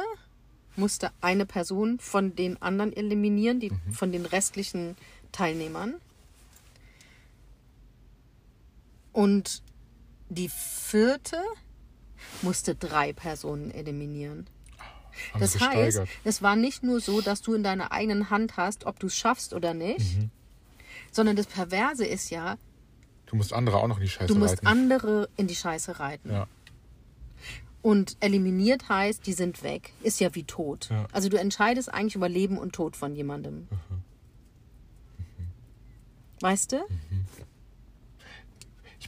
Speaker 1: musste eine Person von den anderen eliminieren, die, von den restlichen Teilnehmern. Und die vierte musste drei Personen eliminieren.
Speaker 2: Haben
Speaker 1: Das heißt,
Speaker 2: gesteigert.
Speaker 1: es war nicht nur so, dass du in deiner eigenen Hand hast, ob du es schaffst oder nicht, sondern das Perverse ist ja,
Speaker 2: Du musst andere auch noch in die Scheiße
Speaker 1: du musst
Speaker 2: reiten.
Speaker 1: andere in die Scheiße reiten.
Speaker 2: Ja.
Speaker 1: Und eliminiert heißt, die sind weg. Ist ja wie tot.
Speaker 2: Ja.
Speaker 1: Also du entscheidest eigentlich über Leben und Tod von jemandem. Weißt du?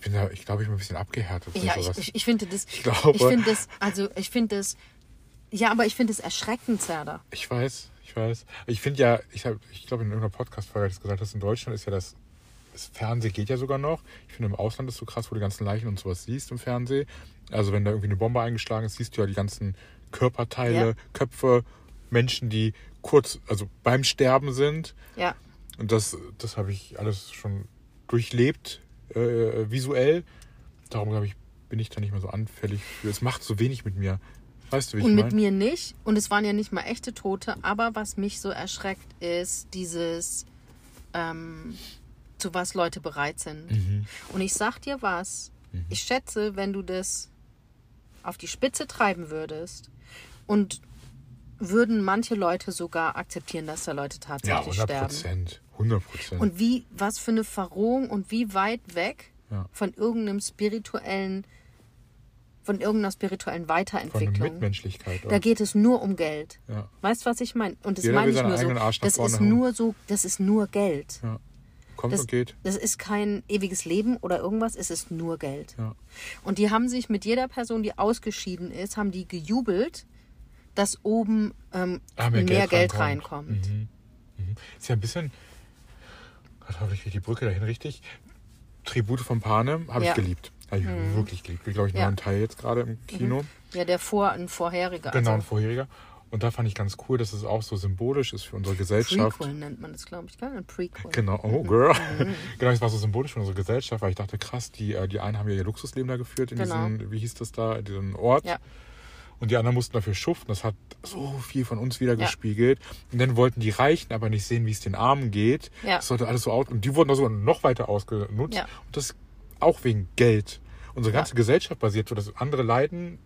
Speaker 2: Ich bin da, ich glaube, ich bin ein bisschen abgehärtet.
Speaker 1: Ja, ich,
Speaker 2: sowas.
Speaker 1: ich, ich finde das.
Speaker 2: Ich glaube-
Speaker 1: Ich finde das. Also ich finde das. Ja, aber ich finde es erschreckend, Zerda.
Speaker 2: Ich weiß, ich weiß. Ich finde ja, ich ich glaube, in irgendeiner Podcast-Folge hat es gesagt, dass in Deutschland ist ja das, das Fernsehen geht ja sogar noch. Ich finde, im Ausland ist so krass, wo du die ganzen Leichen und sowas siehst im Fernsehen. Also, wenn da irgendwie eine Bombe eingeschlagen ist, siehst du ja die ganzen Körperteile,
Speaker 1: Ja.
Speaker 2: Köpfe, Menschen, die kurz, also beim Sterben sind.
Speaker 1: Ja.
Speaker 2: Und das, das habe ich alles schon durchlebt, äh, visuell. Darum, glaube ich, bin ich da nicht mehr so anfällig für. Es macht so wenig mit mir. Weißt du, wie
Speaker 1: Und
Speaker 2: ich
Speaker 1: mit
Speaker 2: meine?
Speaker 1: mir nicht. Und es waren ja nicht mal echte Tote. Aber was mich so erschreckt, ist dieses, ähm, zu was Leute bereit sind.
Speaker 2: Mhm.
Speaker 1: Und ich sag dir was. Ich schätze, wenn du das auf die Spitze treiben würdest und würden manche Leute sogar akzeptieren, dass da Leute
Speaker 2: Ja,
Speaker 1: tatsächlich
Speaker 2: 100
Speaker 1: sterben.
Speaker 2: Prozent. 100 Prozent.
Speaker 1: Und wie, was für eine Verrohung und wie weit weg
Speaker 2: Ja.
Speaker 1: von irgendeinem spirituellen, von irgendeiner spirituellen
Speaker 2: Von
Speaker 1: Weiterentwicklung.
Speaker 2: Mitmenschlichkeit.
Speaker 1: Da
Speaker 2: auch.
Speaker 1: geht es nur um Geld.
Speaker 2: Ja.
Speaker 1: Weißt du, was ich meine? Und das
Speaker 2: Jeder
Speaker 1: meine ich nur so. Das ist
Speaker 2: hauen.
Speaker 1: nur so, das ist nur Geld.
Speaker 2: ja. Kommt
Speaker 1: Das,
Speaker 2: und geht.
Speaker 1: das ist kein ewiges Leben oder irgendwas, es ist nur Geld.
Speaker 2: Ja.
Speaker 1: Und die haben sich mit jeder Person, die ausgeschieden ist, haben die gejubelt, dass oben ähm,
Speaker 2: Ah,
Speaker 1: mehr,
Speaker 2: mehr
Speaker 1: Geld,
Speaker 2: Geld reinkommt.
Speaker 1: reinkommt.
Speaker 2: Mhm. Mhm. Ist ja ein bisschen. Hoffe ich kriege die Brücke dahin richtig. Tribute von Panem habe
Speaker 1: Ja.
Speaker 2: ich geliebt. Habe ich wirklich geliebt. Wie, glaube ich,
Speaker 1: Ja.
Speaker 2: neuen Teil jetzt gerade im Kino.
Speaker 1: Ja, der vor, ein vorheriger.
Speaker 2: Genau, ein
Speaker 1: also
Speaker 2: vorheriger. Und da fand ich ganz cool, dass es auch so symbolisch ist für unsere Gesellschaft.
Speaker 1: Prequel nennt man das, glaube ich, gell? Ein Prequel.
Speaker 2: Genau, oh girl. *laughs* genau, das war so symbolisch für unsere Gesellschaft, weil ich dachte, krass, die, äh, die einen haben ja ihr Luxusleben da geführt in
Speaker 1: Genau.
Speaker 2: diesen, wie hieß das da, in diesem Ort.
Speaker 1: Ja.
Speaker 2: Und die anderen mussten dafür schuften. Das hat so viel von uns wieder gespiegelt. Und dann wollten die Reichen aber nicht sehen, wie es den Armen geht.
Speaker 1: Ja.
Speaker 2: Das sollte alles so aus. Und die wurden da sogar noch weiter ausgenutzt.
Speaker 1: Ja.
Speaker 2: Und das auch wegen Geld. Unsere ganze
Speaker 1: Ja.
Speaker 2: Gesellschaft basiert so, dass andere leiden.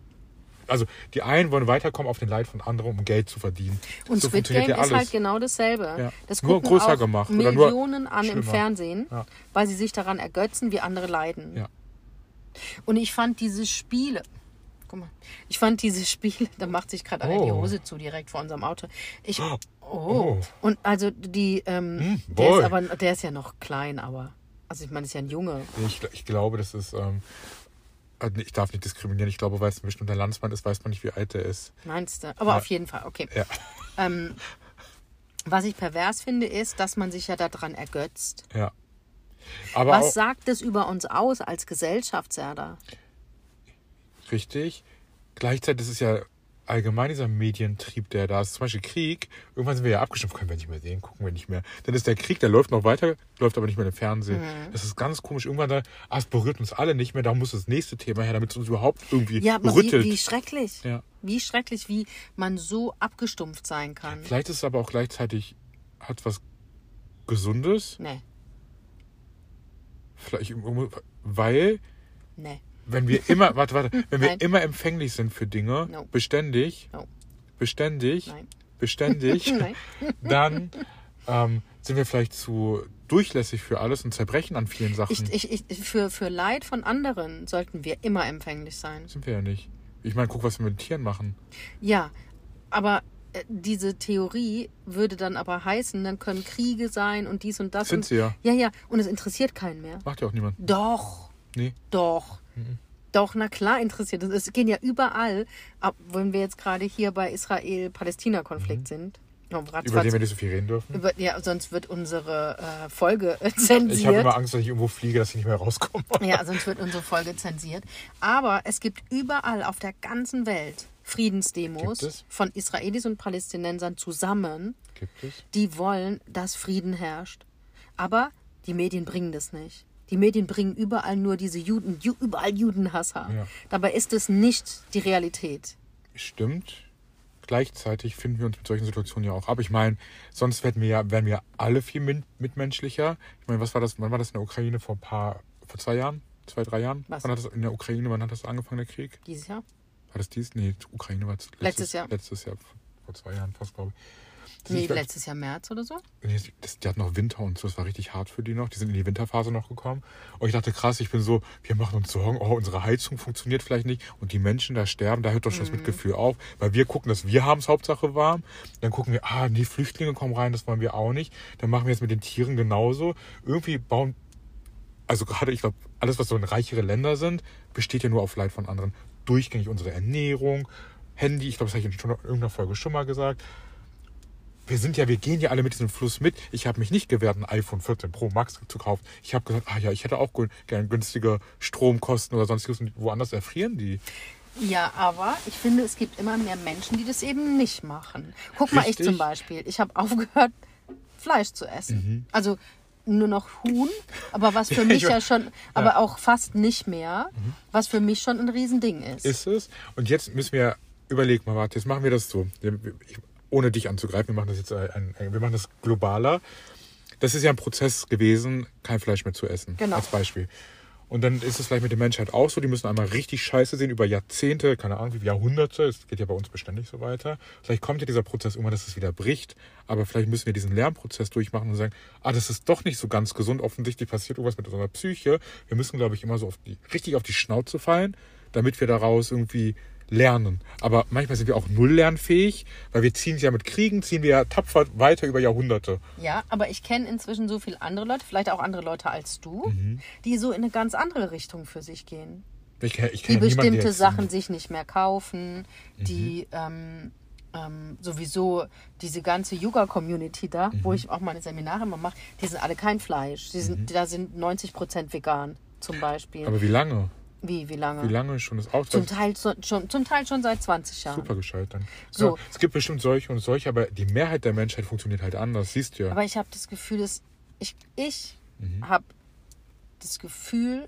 Speaker 2: Also die einen wollen weiterkommen auf den Leid von anderen, um Geld zu verdienen.
Speaker 1: Und
Speaker 2: so
Speaker 1: Squid Game
Speaker 2: ja
Speaker 1: ist halt genau dasselbe.
Speaker 2: Ja.
Speaker 1: Das
Speaker 2: Nur größer gemacht
Speaker 1: Millionen an im
Speaker 2: schlimmer.
Speaker 1: Fernsehen,
Speaker 2: Ja.
Speaker 1: weil sie sich daran ergötzen, wie andere leiden. Und ich fand diese Spiele, guck mal, ich fand diese Spiele, da macht sich gerade einer die
Speaker 2: Oh.
Speaker 1: Hose zu direkt vor unserem Auto. Ich, oh.
Speaker 2: Oh.
Speaker 1: Und also die, ähm,
Speaker 2: Hm,
Speaker 1: der ist aber, der ist ja noch klein, aber, also ich meine, ist ja ein Junge.
Speaker 2: Ich, ich glaube, das ist, ähm, nee, Ich darf nicht diskriminieren. Ich glaube, weil es ein bestimmter Landsmann ist, weiß man nicht, wie alt er ist.
Speaker 1: Meinst du? Aber
Speaker 2: Ja.
Speaker 1: auf jeden Fall, okay.
Speaker 2: Ja.
Speaker 1: Ähm, was ich pervers finde, ist, dass man sich ja daran ergötzt.
Speaker 2: Ja. Aber
Speaker 1: Was sagt es über uns aus als Gesellschaft, Serda?
Speaker 2: Richtig. Gleichzeitig ist es ja allgemein dieser Medientrieb, der da ist. Zum Beispiel Krieg. Irgendwann sind wir ja abgestimmt, können wir nicht mehr sehen, gucken wir nicht mehr. Dann ist der Krieg, der läuft noch weiter, läuft aber nicht mehr im Fernsehen.
Speaker 1: Mhm.
Speaker 2: Das ist ganz komisch. Irgendwann da, ah, es berührt uns alle nicht mehr, da muss das nächste Thema her, damit es uns überhaupt irgendwie
Speaker 1: Ja, aber wie,
Speaker 2: rüttelt.
Speaker 1: wie schrecklich.
Speaker 2: Ja.
Speaker 1: Wie schrecklich, wie man so abgestumpft sein kann.
Speaker 2: Vielleicht ist es aber auch gleichzeitig, hat was Gesundes.
Speaker 1: Nee,
Speaker 2: Vielleicht, weil,
Speaker 1: nee.
Speaker 2: Wenn wir immer, warte, warte, wenn wir
Speaker 1: Nein.
Speaker 2: immer empfänglich sind für Dinge,
Speaker 1: No.
Speaker 2: beständig,
Speaker 1: No.
Speaker 2: beständig,
Speaker 1: Nein.
Speaker 2: beständig, *laughs*
Speaker 1: Nein.
Speaker 2: dann ähm, sind wir vielleicht zu durchlässig für alles und zerbrechen an vielen Sachen.
Speaker 1: Ich, ich, ich, für, für Leid von anderen sollten wir immer empfänglich sein.
Speaker 2: sind wir ja nicht. Ich meine, guck, was wir mit Tieren machen.
Speaker 1: Ja, aber äh, diese Theorie würde dann aber heißen, dann können Kriege sein und dies und das.
Speaker 2: Sind
Speaker 1: und,
Speaker 2: sie ja.
Speaker 1: Ja, ja, und es interessiert keinen mehr.
Speaker 2: Macht ja auch niemand.
Speaker 1: Doch,
Speaker 2: Nee.
Speaker 1: doch.
Speaker 2: Mhm.
Speaker 1: Doch, na klar interessiert es. Gehen ja überall, ab, wenn wir jetzt gerade hier bei Israel-Palästina-Konflikt sind. Oh,
Speaker 2: Über den wir nicht so viel reden dürfen.
Speaker 1: Über- ja, sonst wird unsere äh, Folge *laughs* äh,
Speaker 2: Ich habe
Speaker 1: zensiert.
Speaker 2: immer Angst, dass ich irgendwo fliege, dass ich nicht mehr rauskomme.
Speaker 1: Ja, sonst wird unsere Folge zensiert. Aber es gibt überall auf der ganzen Welt Friedensdemos von Israelis und Palästinensern zusammen,
Speaker 2: Gibt es?
Speaker 1: die wollen, dass Frieden herrscht. Aber die Medien bringen das nicht. Die Medien bringen überall nur diese Juden, Ju, überall Judenhasser.
Speaker 2: Ja.
Speaker 1: Dabei ist es nicht die Realität.
Speaker 2: Stimmt. Gleichzeitig finden wir uns mit solchen Situationen ja auch ab. Ich meine, sonst wären wir ja, wären wir alle viel mitmenschlicher. Ich meine, was war das, wann war das in der Ukraine vor ein paar, vor zwei Jahren? Zwei, drei Jahren?
Speaker 1: Was?
Speaker 2: Wann hat das in der Ukraine, wann hat das angefangen, der Krieg?
Speaker 1: Dieses Jahr?
Speaker 2: War das dies? Nee, die Ukraine war letztes,
Speaker 1: Letztes Jahr.
Speaker 2: Letztes Jahr, vor zwei Jahren fast, glaube ich.
Speaker 1: Nee, letztes Jahr März oder so?
Speaker 2: Nee, das, die hatten noch Winter und so, das war richtig hart für die noch. Die sind in die Winterphase noch gekommen. Und ich dachte, krass, ich bin so, wir machen uns Sorgen, oh, unsere Heizung funktioniert vielleicht nicht. Und die Menschen da sterben, da hört doch schon das Mitgefühl auf. Weil wir gucken, dass wir haben es Hauptsache warm. Dann gucken wir, ah, die Flüchtlinge kommen rein, das wollen wir auch nicht. Dann machen wir jetzt mit den Tieren genauso. Irgendwie bauen, also gerade, ich glaube, alles, was so in reichere Länder sind, besteht ja nur auf Leid von anderen. Durchgängig unsere Ernährung, Handy, ich glaube, das habe ich in irgendeiner Folge schon mal gesagt wir sind ja, wir gehen ja alle mit diesem Fluss mit. Ich habe mich nicht gewehrt, ein iPhone 14 Pro Max zu kaufen. Ich habe gesagt, ah ja, ich hätte auch gerne günstige Stromkosten oder sonstiges. Und woanders erfrieren die.
Speaker 1: Ja, aber ich finde, es gibt immer mehr Menschen, die das eben nicht machen. Guck mal, ich
Speaker 2: Richtig.
Speaker 1: zum Beispiel. Ich habe *laughs* aufgehört, Fleisch zu essen. Also nur noch Huhn, aber was für *laughs*
Speaker 2: Ja,
Speaker 1: mich
Speaker 2: ich-
Speaker 1: ja schon, aber auch fast nicht mehr, was für mich schon ein Riesending ist.
Speaker 2: Ist es? Und jetzt müssen wir, überleg mal, warte, jetzt machen wir das so. Ich, ohne dich anzugreifen, wir machen das jetzt ein, ein, wir machen das globaler. Das ist ja ein Prozess gewesen, kein Fleisch mehr zu essen.
Speaker 1: Genau.
Speaker 2: Als Beispiel. Und dann ist es vielleicht mit der Menschheit auch so, die müssen einmal richtig scheiße sehen über Jahrzehnte, keine Ahnung, wie Jahrhunderte, es geht ja bei uns beständig so weiter. Vielleicht kommt ja dieser Prozess irgendwann, dass es wieder bricht, aber vielleicht müssen wir diesen Lernprozess durchmachen und sagen, ah, das ist doch nicht so ganz gesund, offensichtlich passiert irgendwas mit unserer Psyche. Wir müssen, glaube ich, immer so auf die, richtig auf die Schnauze fallen, damit wir daraus irgendwie lernen. Aber manchmal sind wir auch null lernfähig, weil wir ziehen es ja mit Kriegen, ziehen wir ja tapfer weiter über Jahrhunderte.
Speaker 1: Ja, aber ich kenne inzwischen so viele andere Leute, vielleicht auch andere Leute als du,
Speaker 2: Mhm.
Speaker 1: die so in eine ganz andere Richtung für sich gehen.
Speaker 2: Ich, ich
Speaker 1: die
Speaker 2: niemanden,
Speaker 1: bestimmte
Speaker 2: jetzt-
Speaker 1: Sachen sich nicht mehr kaufen,
Speaker 2: Mhm.
Speaker 1: die ähm, ähm, sowieso diese ganze Yoga-Community da, wo
Speaker 2: Mhm.
Speaker 1: ich auch meine Seminare immer mache, die sind alle kein Fleisch. Die sind, Da sind 90 Prozent vegan zum Beispiel.
Speaker 2: Mhm. Aber wie lange?
Speaker 1: Wie, wie lange?
Speaker 2: Wie lange schon das aus?
Speaker 1: Zum Teil, so, schon, zum Teil schon seit 20 Jahren.
Speaker 2: Super gescheit dann.
Speaker 1: So.
Speaker 2: Ja, es gibt bestimmt solche und solche, aber die Mehrheit der Menschheit funktioniert halt anders, siehst du ja.
Speaker 1: Aber ich habe das Gefühl, dass ich, ich
Speaker 2: Mhm.
Speaker 1: habe das Gefühl,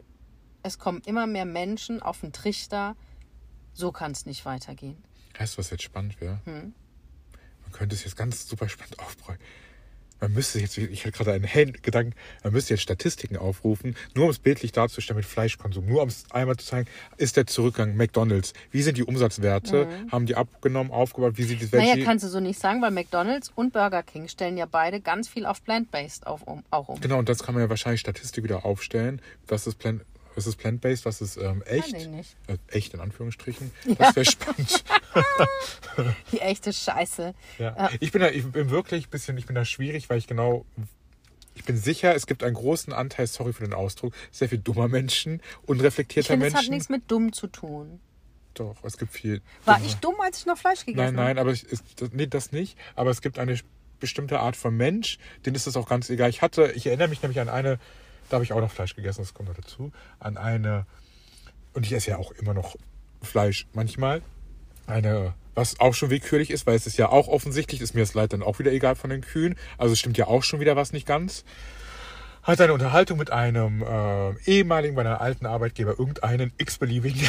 Speaker 1: es kommen immer mehr Menschen auf den Trichter, so kann es nicht weitergehen.
Speaker 2: Weißt du, was jetzt spannend wäre?
Speaker 1: Hm.
Speaker 2: Man könnte es jetzt ganz super spannend aufbräunen. Man müsste jetzt, ich hatte gerade einen Gedanken, man müsste jetzt Statistiken aufrufen, nur um es bildlich darzustellen mit Fleischkonsum, nur um es einmal zu zeigen, ist der Zurückgang McDonalds, wie sind die Umsatzwerte, haben die abgenommen, aufgebaut, wie sieht die Welt
Speaker 1: Mhm. Naja, kannst du so nicht sagen, weil McDonalds und Burger King stellen ja beide ganz viel auf Plant-Based auf, um, auch um.
Speaker 2: Genau, und das kann man ja wahrscheinlich Statistik wieder aufstellen, was ist Plant, was ist plant-based, was ist ähm, echt,
Speaker 1: ich nicht.
Speaker 2: Äh, echt in Anführungsstrichen, das wäre spannend. *laughs*
Speaker 1: Die echte Scheiße.
Speaker 2: Ja. Ich bin da, ich bin wirklich ein bisschen, ich bin da schwierig, weil ich genau, ich bin sicher, es gibt einen großen Anteil, sorry für den Ausdruck, sehr viel dummer Menschen,
Speaker 1: Ich
Speaker 2: unreflektierter
Speaker 1: finde, es
Speaker 2: Menschen.
Speaker 1: hat nichts mit dumm zu tun.
Speaker 2: Doch, es gibt viel.
Speaker 1: War
Speaker 2: dumme-
Speaker 1: ich dumm, als ich noch Fleisch gegessen
Speaker 2: Nein, nein, aber ich, ist, das, nee, das nicht. Aber es gibt eine bestimmte Art von Mensch, denen ist das auch ganz egal. Ich hatte, ich erinnere mich nämlich an eine, da habe ich auch noch Fleisch gegessen, das kommt noch dazu, an eine, und ich esse ja auch immer noch Fleisch manchmal, eine, was auch schon willkürlich ist, weil es ist ja auch offensichtlich, ist mir das Leid dann auch wieder egal von den Kühen. Also es stimmt ja auch schon wieder was nicht ganz. Hat eine Unterhaltung mit einem äh, ehemaligen, bei einer alten Arbeitgeber, irgendeinen *laughs* x-beliebigen,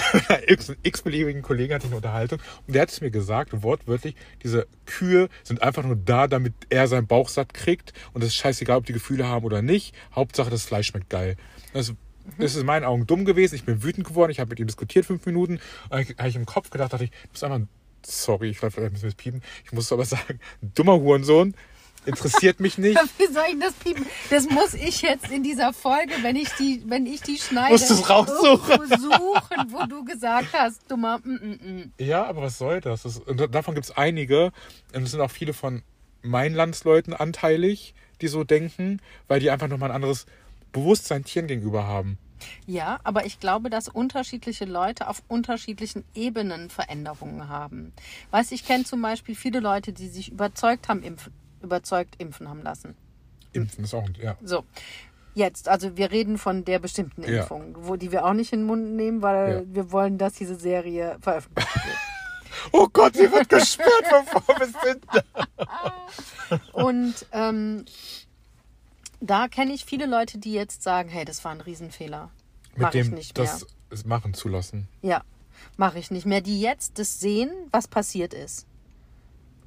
Speaker 2: Kollegen hatte ich eine Unterhaltung. Und der hat es mir gesagt, wortwörtlich, diese Kühe sind einfach nur da, damit er seinen Bauch satt kriegt. Und es ist scheißegal, ob die Gefühle haben oder nicht. Hauptsache, das Fleisch schmeckt geil. Das, das ist in meinen Augen dumm gewesen. Ich bin wütend geworden. Ich habe mit ihm diskutiert fünf Minuten. Habe ich im Kopf gedacht, dachte ich, du bist einfach ein, sorry, ich vielleicht müssen wir es piepen. Ich muss aber *laughs* sagen, dummer Hurensohn. Interessiert mich *laughs* nicht.
Speaker 1: Wie soll ich das piepen? Das muss ich jetzt in dieser Folge, wenn ich die, wenn ich die schneide,
Speaker 2: Musst du's raussuchen.
Speaker 1: suchen, wo du gesagt hast, dummer. Mm, mm, mm.
Speaker 2: Ja, aber was soll das? das und davon gibt es einige. Und es sind auch viele von meinen Landsleuten anteilig, die so denken, weil die einfach nochmal ein anderes Bewusstsein Tieren gegenüber haben.
Speaker 1: Ja, aber ich glaube, dass unterschiedliche Leute auf unterschiedlichen Ebenen Veränderungen haben. Weißt, ich kenne zum Beispiel viele Leute, die sich überzeugt haben, impf, überzeugt impfen haben lassen.
Speaker 2: Impfen ist auch, ja.
Speaker 1: So. Jetzt, also wir reden von der bestimmten
Speaker 2: Ja.
Speaker 1: Impfung, wo die wir auch nicht in den Mund nehmen, weil
Speaker 2: Ja.
Speaker 1: wir wollen, dass diese Serie veröffentlicht wird. *laughs*
Speaker 2: Oh Gott, sie wird gesperrt, *laughs* bevor wir sind. *laughs*
Speaker 1: Und ähm, da kenne ich viele Leute, die jetzt sagen, hey, das war ein Riesenfehler.
Speaker 2: Mit
Speaker 1: Mach ich
Speaker 2: dem
Speaker 1: nicht mehr.
Speaker 2: das machen zu lassen.
Speaker 1: Ja, mache ich nicht mehr. Die jetzt das sehen, was passiert ist.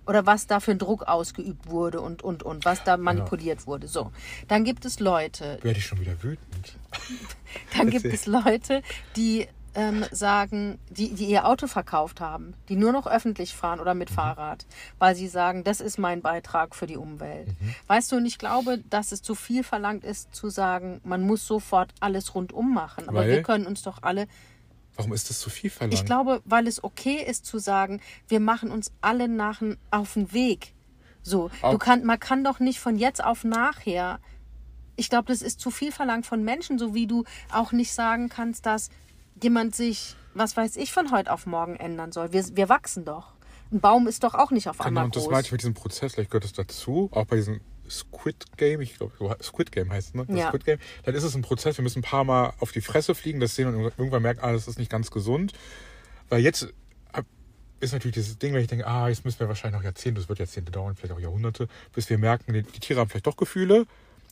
Speaker 1: Oder was da für ein Druck ausgeübt wurde und, und, und, was da manipuliert wurde. So, dann gibt es Leute,
Speaker 2: Werde ich schon wieder wütend. *laughs*
Speaker 1: dann gibt es Leute, die ähm, sagen, die, die ihr Auto verkauft haben, die nur noch öffentlich fahren oder
Speaker 2: Mhm.
Speaker 1: mit Fahrrad, weil sie sagen, das ist mein Beitrag für die Umwelt.
Speaker 2: Mhm.
Speaker 1: Weißt du, und ich glaube, dass es zu viel verlangt ist, zu sagen, man muss sofort alles rundum machen. Aber
Speaker 2: Weil?
Speaker 1: wir können uns doch alle
Speaker 2: Warum ist das zu viel verlangt?
Speaker 1: Ich glaube, weil es okay ist zu sagen, wir machen uns alle nach auf den Weg. So, du kann, man kann doch nicht von jetzt auf nachher. Ich glaube, das ist zu viel verlangt von Menschen, so wie du auch nicht sagen kannst, dass jemand sich, was weiß ich, von heute auf morgen ändern soll. Wir, wir wachsen doch. Ein Baum ist doch auch nicht auf
Speaker 2: Genau,
Speaker 1: einmal
Speaker 2: und das
Speaker 1: groß.
Speaker 2: meinte ich mit diesem Prozess, vielleicht gehört das dazu, auch bei diesem Squid Game, ich glaube, Squid Game heißt es, ne? Das
Speaker 1: Ja.
Speaker 2: Squid Game. Dann ist es ein Prozess, wir müssen ein paar Mal auf die Fresse fliegen, das sehen und irgendwann merken, ah, das ist nicht ganz gesund. Weil jetzt ist natürlich dieses Ding, wenn ich denke, ah, jetzt müssen wir wahrscheinlich noch Jahrzehnte, das wird Jahrzehnte dauern, vielleicht auch Jahrhunderte, bis wir merken, die, die Tiere haben vielleicht doch Gefühle,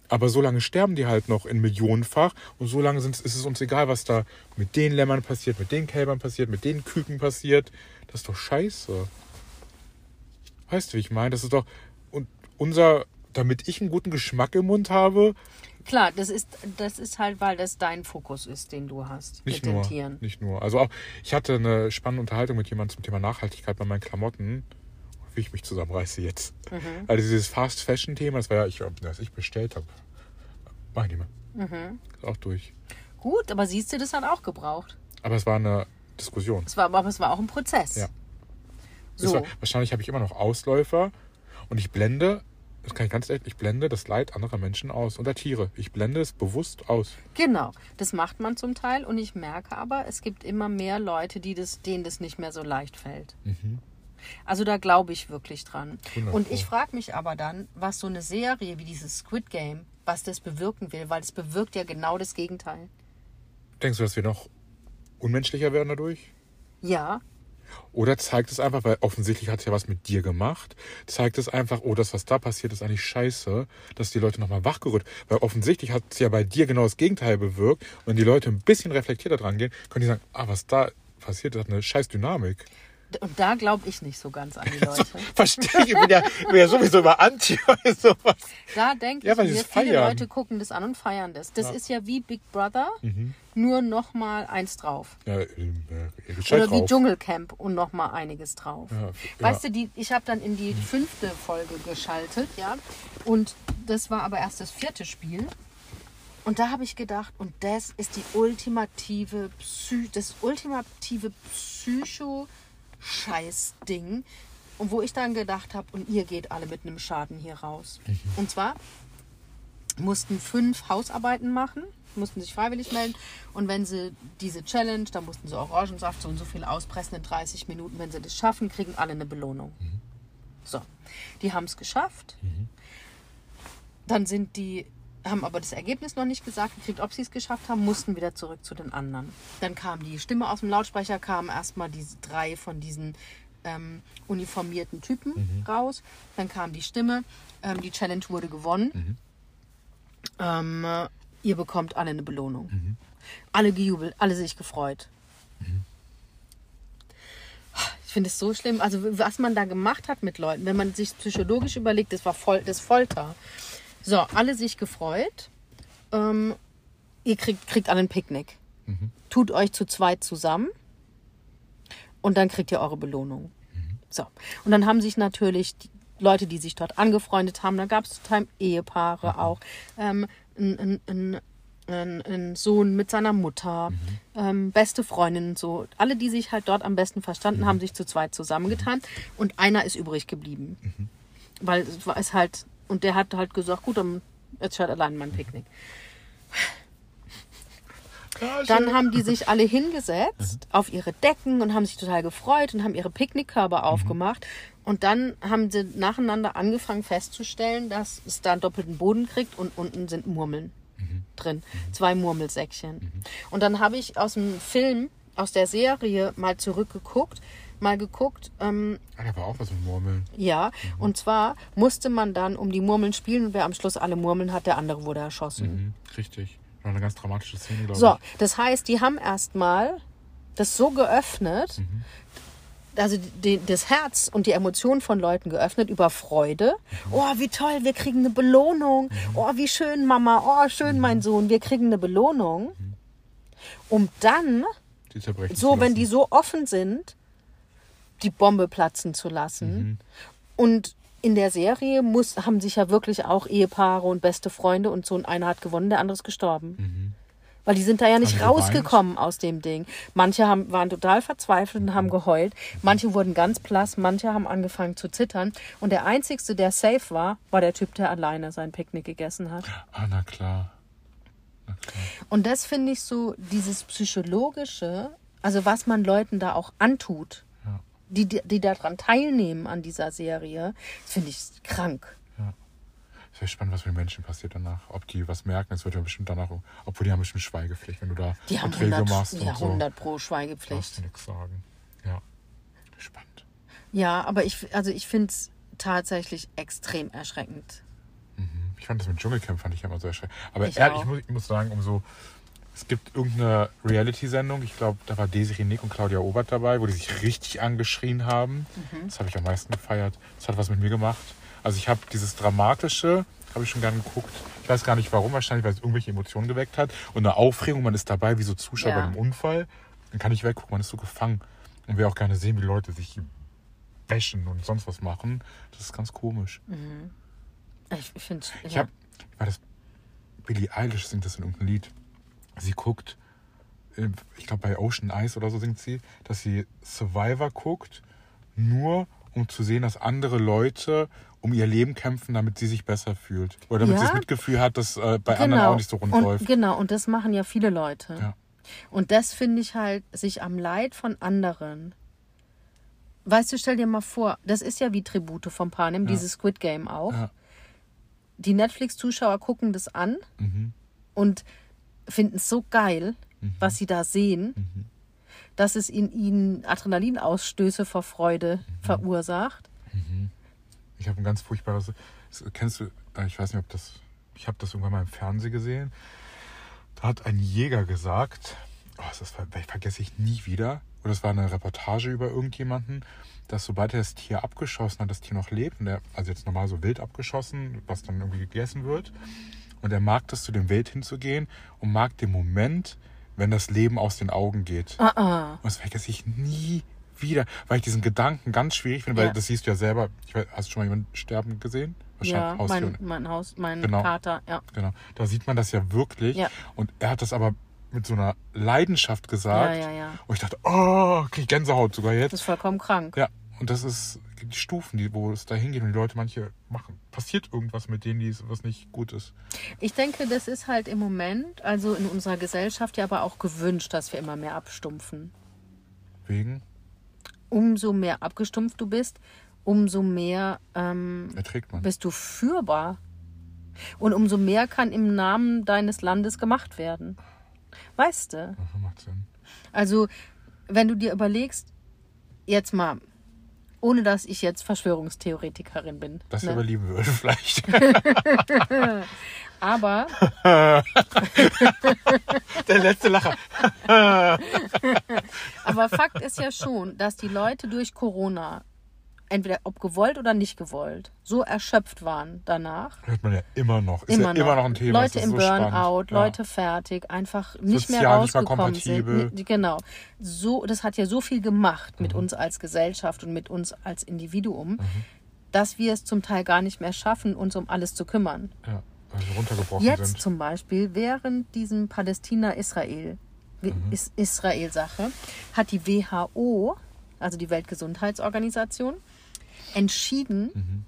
Speaker 2: aber so lange sterben die halt noch in Millionenfach und so lange sind, ist es uns egal, was da mit den Lämmern passiert, mit den Kälbern passiert, mit den Küken passiert. Das ist doch scheiße. Weißt du, wie ich meine? Das ist doch und unser, damit ich einen guten Geschmack im Mund habe,
Speaker 1: Klar, das ist, das ist halt, weil das dein Fokus ist, den du hast
Speaker 2: nicht
Speaker 1: mit
Speaker 2: nur,
Speaker 1: den Tieren.
Speaker 2: nicht nur. Also auch, ich hatte eine spannende Unterhaltung mit jemandem zum Thema Nachhaltigkeit bei meinen Klamotten, wie ich mich zusammenreiße jetzt.
Speaker 1: Mhm.
Speaker 2: Also dieses Fast Fashion Thema, das war ja, ich, das ich bestellt habe, mach ich nicht mehr.
Speaker 1: Mhm.
Speaker 2: Ist auch durch.
Speaker 1: Gut, aber siehst du, das hat auch gebraucht.
Speaker 2: Aber es war eine Diskussion.
Speaker 1: Es war, aber es war auch ein Prozess.
Speaker 2: Ja.
Speaker 1: So.
Speaker 2: war, wahrscheinlich habe ich immer noch Ausläufer und ich blende, das kann ich ganz ehrlich, ich blende das Leid anderer Menschen aus oder Tiere. Ich blende es bewusst aus.
Speaker 1: Genau, das macht man zum Teil und ich merke aber, es gibt immer mehr Leute, die das, denen das nicht mehr so leicht fällt. Also da glaube ich wirklich dran.
Speaker 2: 100
Speaker 1: Und ich frage mich aber dann, was so eine Serie wie dieses Squid Game, was das bewirken will, weil es bewirkt ja genau das Gegenteil.
Speaker 2: Denkst du, dass wir noch unmenschlicher werden dadurch?
Speaker 1: Ja,
Speaker 2: Oder zeigt es einfach, weil offensichtlich hat es ja was mit dir gemacht, zeigt es einfach, oh, das, was da passiert, ist eigentlich scheiße, dass die Leute nochmal wachgerührt. Weil offensichtlich hat es ja bei dir genau das Gegenteil bewirkt. Und wenn die Leute ein bisschen reflektierter dran gehen, können die sagen, ah, was da passiert, hat eine scheiß Dynamik.
Speaker 1: Und da glaube ich nicht so ganz an die *laughs* Leute.
Speaker 2: Verstehe ich, ich bin ja, bin ja sowieso immer anti *laughs* bei sowas.
Speaker 1: Da denke
Speaker 2: Ja,
Speaker 1: ich mir, viele. Leute gucken das an und feiern das. Das
Speaker 2: Ja.
Speaker 1: ist ja wie Big Brother,
Speaker 2: Mhm.
Speaker 1: nur noch mal eins drauf.
Speaker 2: Ja, äh, äh,
Speaker 1: Oder wie
Speaker 2: drauf.
Speaker 1: Dschungelcamp und noch mal einiges drauf. Weißt du, die, ich habe dann in die fünfte Folge geschaltet, ja. Und das war aber erst das vierte Spiel. Und da habe ich gedacht, und das ist die ultimative Psy das ultimative Psycho-Scheiß-Ding. Und wo ich dann gedacht habe, und ihr geht alle mit einem Schaden hier raus. Und zwar mussten fünf Hausarbeiten machen, mussten sich freiwillig melden. Und wenn sie diese Challenge, da mussten sie Orangensaft so und so viel auspressen in 30 Minuten. Wenn sie das schaffen, kriegen alle eine Belohnung. So, die haben es geschafft. Dann sind die, haben aber das Ergebnis noch nicht gesagt gekriegt, ob sie es geschafft haben, mussten wieder zurück zu den anderen. Dann kam die Stimme aus dem Lautsprecher, kamen erstmal diese drei von diesen ähm, uniformierten Typen raus. Dann kam die Stimme, ähm, die Challenge wurde gewonnen. Ähm, äh, ihr bekommt alle eine Belohnung. Alle gejubelt, alle sich gefreut. Ich finde es so schlimm. Also was man da gemacht hat mit Leuten, wenn man sich psychologisch überlegt, das war voll, das Folter. So, alle sich gefreut. Ähm, ihr kriegt, kriegt alle ein Picknick. Tut euch zu zweit zusammen und dann kriegt ihr eure Belohnung. So. Und dann haben sich natürlich die Leute, die sich dort angefreundet haben, da gab es zum Teil Ehepaare auch, ähm, ein, ein, ein, ein, Sohn mit seiner Mutter, ähm, beste Freundinnen, so. Alle, die sich halt dort am besten verstanden haben, sich zu zweit zusammengetan und einer ist übrig geblieben. Weil es halt, und der hat halt gesagt, gut, dann jetzt halt allein mein Picknick. Dann haben die sich alle hingesetzt auf ihre Decken und haben sich total gefreut und haben ihre Picknickkörbe aufgemacht. Und dann haben sie nacheinander angefangen festzustellen, dass es da einen doppelten Boden kriegt und unten sind Murmeln drin. Zwei Murmelsäckchen. Und dann habe ich aus dem Film, aus der Serie mal zurückgeguckt, mal geguckt, ähm,
Speaker 2: Ah, da war auch was mit Murmeln.
Speaker 1: ja, und zwar musste man dann um die Murmeln spielen und wer am Schluss alle Murmeln hat, der andere wurde erschossen.
Speaker 2: Mhm, richtig. War eine ganz dramatische Szene, glaube
Speaker 1: So,
Speaker 2: ich.
Speaker 1: das heißt, die haben erstmal das so geöffnet, also die, das Herz und die Emotionen von Leuten geöffnet über Freude. Oh, wie toll, wir kriegen eine Belohnung. Oh, wie schön, Mama. Oh, schön, mein Sohn, wir kriegen eine Belohnung. Um dann, so, wenn die
Speaker 2: lassen.
Speaker 1: so offen sind, die Bombe platzen zu lassen. Und in der Serie muss, haben sich ja wirklich auch Ehepaare und beste Freunde und so. Und einer hat gewonnen, der andere ist gestorben. Weil die sind da ja nicht
Speaker 2: Haben
Speaker 1: rausgekommen aus dem Ding. Manche haben, waren total verzweifelt und haben geheult. Manche wurden ganz blass, manche haben angefangen zu zittern. Und der Einzige, der safe war, war der Typ, der alleine sein Picknick gegessen hat.
Speaker 2: Ah, na klar. Na klar.
Speaker 1: Und das finde ich so, dieses psychologische, also was man Leuten da auch antut. Die, die, die daran teilnehmen an dieser Serie, finde ich krank.
Speaker 2: Sehr spannend, was mit den Menschen passiert danach. Ob die was merken, es wird ja bestimmt danach, obwohl die haben bestimmt Schweigepflicht, wenn du da
Speaker 1: Die haben
Speaker 2: Verträge
Speaker 1: 100,
Speaker 2: machst
Speaker 1: ja,
Speaker 2: und so.
Speaker 1: 100 pro
Speaker 2: Darfst
Speaker 1: Schweigepflicht.
Speaker 2: du nichts sagen. Ja. Spannend.
Speaker 1: Ja, aber ich, also ich finde es tatsächlich extrem erschreckend.
Speaker 2: Ich fand das mit Dschungelcamp fand ich ja immer so erschreckend. Aber
Speaker 1: Ich
Speaker 2: ehrlich, ich muss, ich muss sagen, umso. Es gibt irgendeine Reality-Sendung, ich glaube, da war Desiree Nick und Claudia Obert dabei, wo die sich richtig angeschrien haben.
Speaker 1: Mhm.
Speaker 2: Das habe ich am meisten gefeiert. Das hat was mit mir gemacht. Also ich habe dieses Dramatische, habe ich schon gerne geguckt. Ich weiß gar nicht warum, wahrscheinlich, weil es irgendwelche Emotionen geweckt hat. Und eine Aufregung, man ist dabei wie so Zuschauer
Speaker 1: Ja.
Speaker 2: bei einem Unfall. Dann kann ich weggucken, man ist so gefangen. Und will auch gerne sehen, wie Leute sich bashen und sonst was machen. Das ist ganz komisch.
Speaker 1: Ich, ich finde
Speaker 2: Ich
Speaker 1: ja.
Speaker 2: habe, war das Billie Eilish singt das in irgendeinem Lied. Sie guckt, äh, ich glaube bei Ocean Eyes oder so singt sie, dass sie Survivor guckt, nur um zu sehen, dass andere Leute um ihr Leben kämpfen, damit sie sich besser fühlt. Oder damit
Speaker 1: Ja.
Speaker 2: sie das Mitgefühl hat, dass äh, bei anderen auch nicht so rund
Speaker 1: und,
Speaker 2: läuft.
Speaker 1: Genau, und das machen ja viele Leute.
Speaker 2: Ja.
Speaker 1: Und das finde ich halt, sich am Leid von anderen. Weißt du, stell dir mal vor, das ist ja wie Tribute von Panem, dieses Squid Game auch.
Speaker 2: Ja.
Speaker 1: Die Netflix-Zuschauer gucken das an
Speaker 2: Mhm.
Speaker 1: und finden es so geil, was sie da sehen,
Speaker 2: Mhm.
Speaker 1: dass es in ihnen Adrenalinausstöße vor Freude
Speaker 2: Mhm.
Speaker 1: verursacht.
Speaker 2: Ich habe ein ganz furchtbares. Kennst du, äh, ich weiß nicht, ob das. Ich habe das irgendwann mal im Fernsehen gesehen. Da hat ein Jäger gesagt, oh, das ver- vergesse ich nie wieder. Oder es war eine Reportage über irgendjemanden, dass sobald er das Tier abgeschossen hat, das Tier noch lebt, und er, also jetzt normal so wild abgeschossen, was dann irgendwie gegessen wird. Und er mag das, zu dem Wild hinzugehen und mag den Moment, wenn das Leben aus den Augen geht.
Speaker 1: Ah, ah.
Speaker 2: Und das vergesse ich nie wieder, weil ich diesen Gedanken ganz schwierig finde, weil
Speaker 1: Ja.
Speaker 2: das siehst du ja selber. Weiß, hast du schon mal jemanden sterben gesehen?
Speaker 1: Ja, mein, mein Haus, mein
Speaker 2: Genau.
Speaker 1: Kater, ja.
Speaker 2: Genau. Da sieht man das ja wirklich.
Speaker 1: Ja.
Speaker 2: Und er hat das aber mit so einer Leidenschaft gesagt.
Speaker 1: Ja, ja, ja.
Speaker 2: Und ich dachte, oh, krieg Gänsehaut sogar
Speaker 1: Das
Speaker 2: jetzt.
Speaker 1: ist vollkommen krank.
Speaker 2: Ja. Und das ist die Stufen, die, wo es da hingeht und die Leute manche machen. Passiert irgendwas mit denen, die was nicht gut ist.
Speaker 1: Ich denke, das ist halt im Moment, also in unserer Gesellschaft ja aber auch gewünscht, dass wir immer mehr abstumpfen.
Speaker 2: Wegen?
Speaker 1: Umso mehr abgestumpft du bist, umso mehr ähm,
Speaker 2: Erträgt man.
Speaker 1: bist du führbar. Und umso mehr kann im Namen deines Landes gemacht werden. Weißt du?
Speaker 2: Aha, macht Sinn.
Speaker 1: Also, wenn du dir überlegst, jetzt mal, ohne dass ich jetzt Verschwörungstheoretikerin bin.
Speaker 2: Das
Speaker 1: ne?
Speaker 2: überleben würde *laughs* vielleicht. *laughs*
Speaker 1: Aber *laughs*
Speaker 2: Der letzte Lacher.
Speaker 1: Aber Fakt ist ja schon, dass die Leute durch Corona, entweder ob gewollt oder nicht gewollt, so erschöpft waren danach.
Speaker 2: Hört man ja immer noch. Ist
Speaker 1: Immer,
Speaker 2: ja immer noch ein Thema.
Speaker 1: Leute im
Speaker 2: so
Speaker 1: Burnout,
Speaker 2: spannend.
Speaker 1: Leute fertig, einfach nicht mehr
Speaker 2: Sozial nicht mehr
Speaker 1: rausgekommen sind.
Speaker 2: kompatibel.
Speaker 1: Nee, Genau. So, das hat ja so viel gemacht mit
Speaker 2: Mhm.
Speaker 1: uns als Gesellschaft und mit uns als Individuum, dass wir es zum Teil gar nicht mehr schaffen, uns um alles zu kümmern.
Speaker 2: Ja, ja also runtergebrochen
Speaker 1: Jetzt
Speaker 2: sind.
Speaker 1: zum Beispiel, während diesem Palästina-Israel,
Speaker 2: Mhm.
Speaker 1: Is- Israel-Sache, hat die WHO, also die Weltgesundheitsorganisation, entschieden,
Speaker 2: Mhm.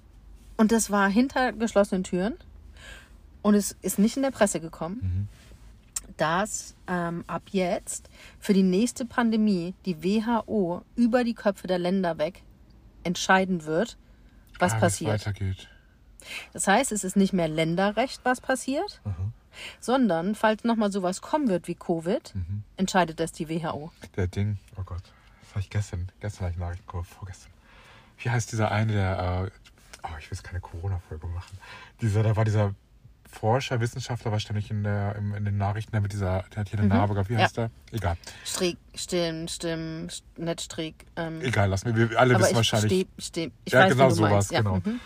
Speaker 1: und das war hinter geschlossenen Türen, und es ist nicht in der Presse gekommen,
Speaker 2: Mhm.
Speaker 1: dass ähm, ab jetzt für die nächste Pandemie die WHO über die Köpfe der Länder weg entscheiden wird, was
Speaker 2: Ah,
Speaker 1: passiert.
Speaker 2: weitergeht.
Speaker 1: Das heißt, es ist nicht mehr Länderrecht, was passiert, sondern falls nochmal sowas kommen wird wie Covid,
Speaker 2: Mhm.
Speaker 1: entscheidet das die WHO.
Speaker 2: Der Ding, oh Gott, das habe ich gestern, gestern habe ich Nachrichten gehört, vorgestern. Wie heißt dieser eine, der, äh, oh, ich will jetzt keine Corona-Folge machen. Dieser, da war dieser Forscher, Wissenschaftler, war ständig in, der, im, in den Nachrichten, der mit dieser, der hat hier eine Narbe gehabt, wie
Speaker 1: Mhm. Ja.
Speaker 2: heißt der? Egal,
Speaker 1: Strick, Stimm, Stimm, St- nicht Strick. Ähm,
Speaker 2: egal, lass mir, wir alle wissen
Speaker 1: ich
Speaker 2: wahrscheinlich.
Speaker 1: steh, steh, ich
Speaker 2: ja,
Speaker 1: weiß,
Speaker 2: genau sowas.
Speaker 1: Ja,
Speaker 2: genau.
Speaker 1: mhm.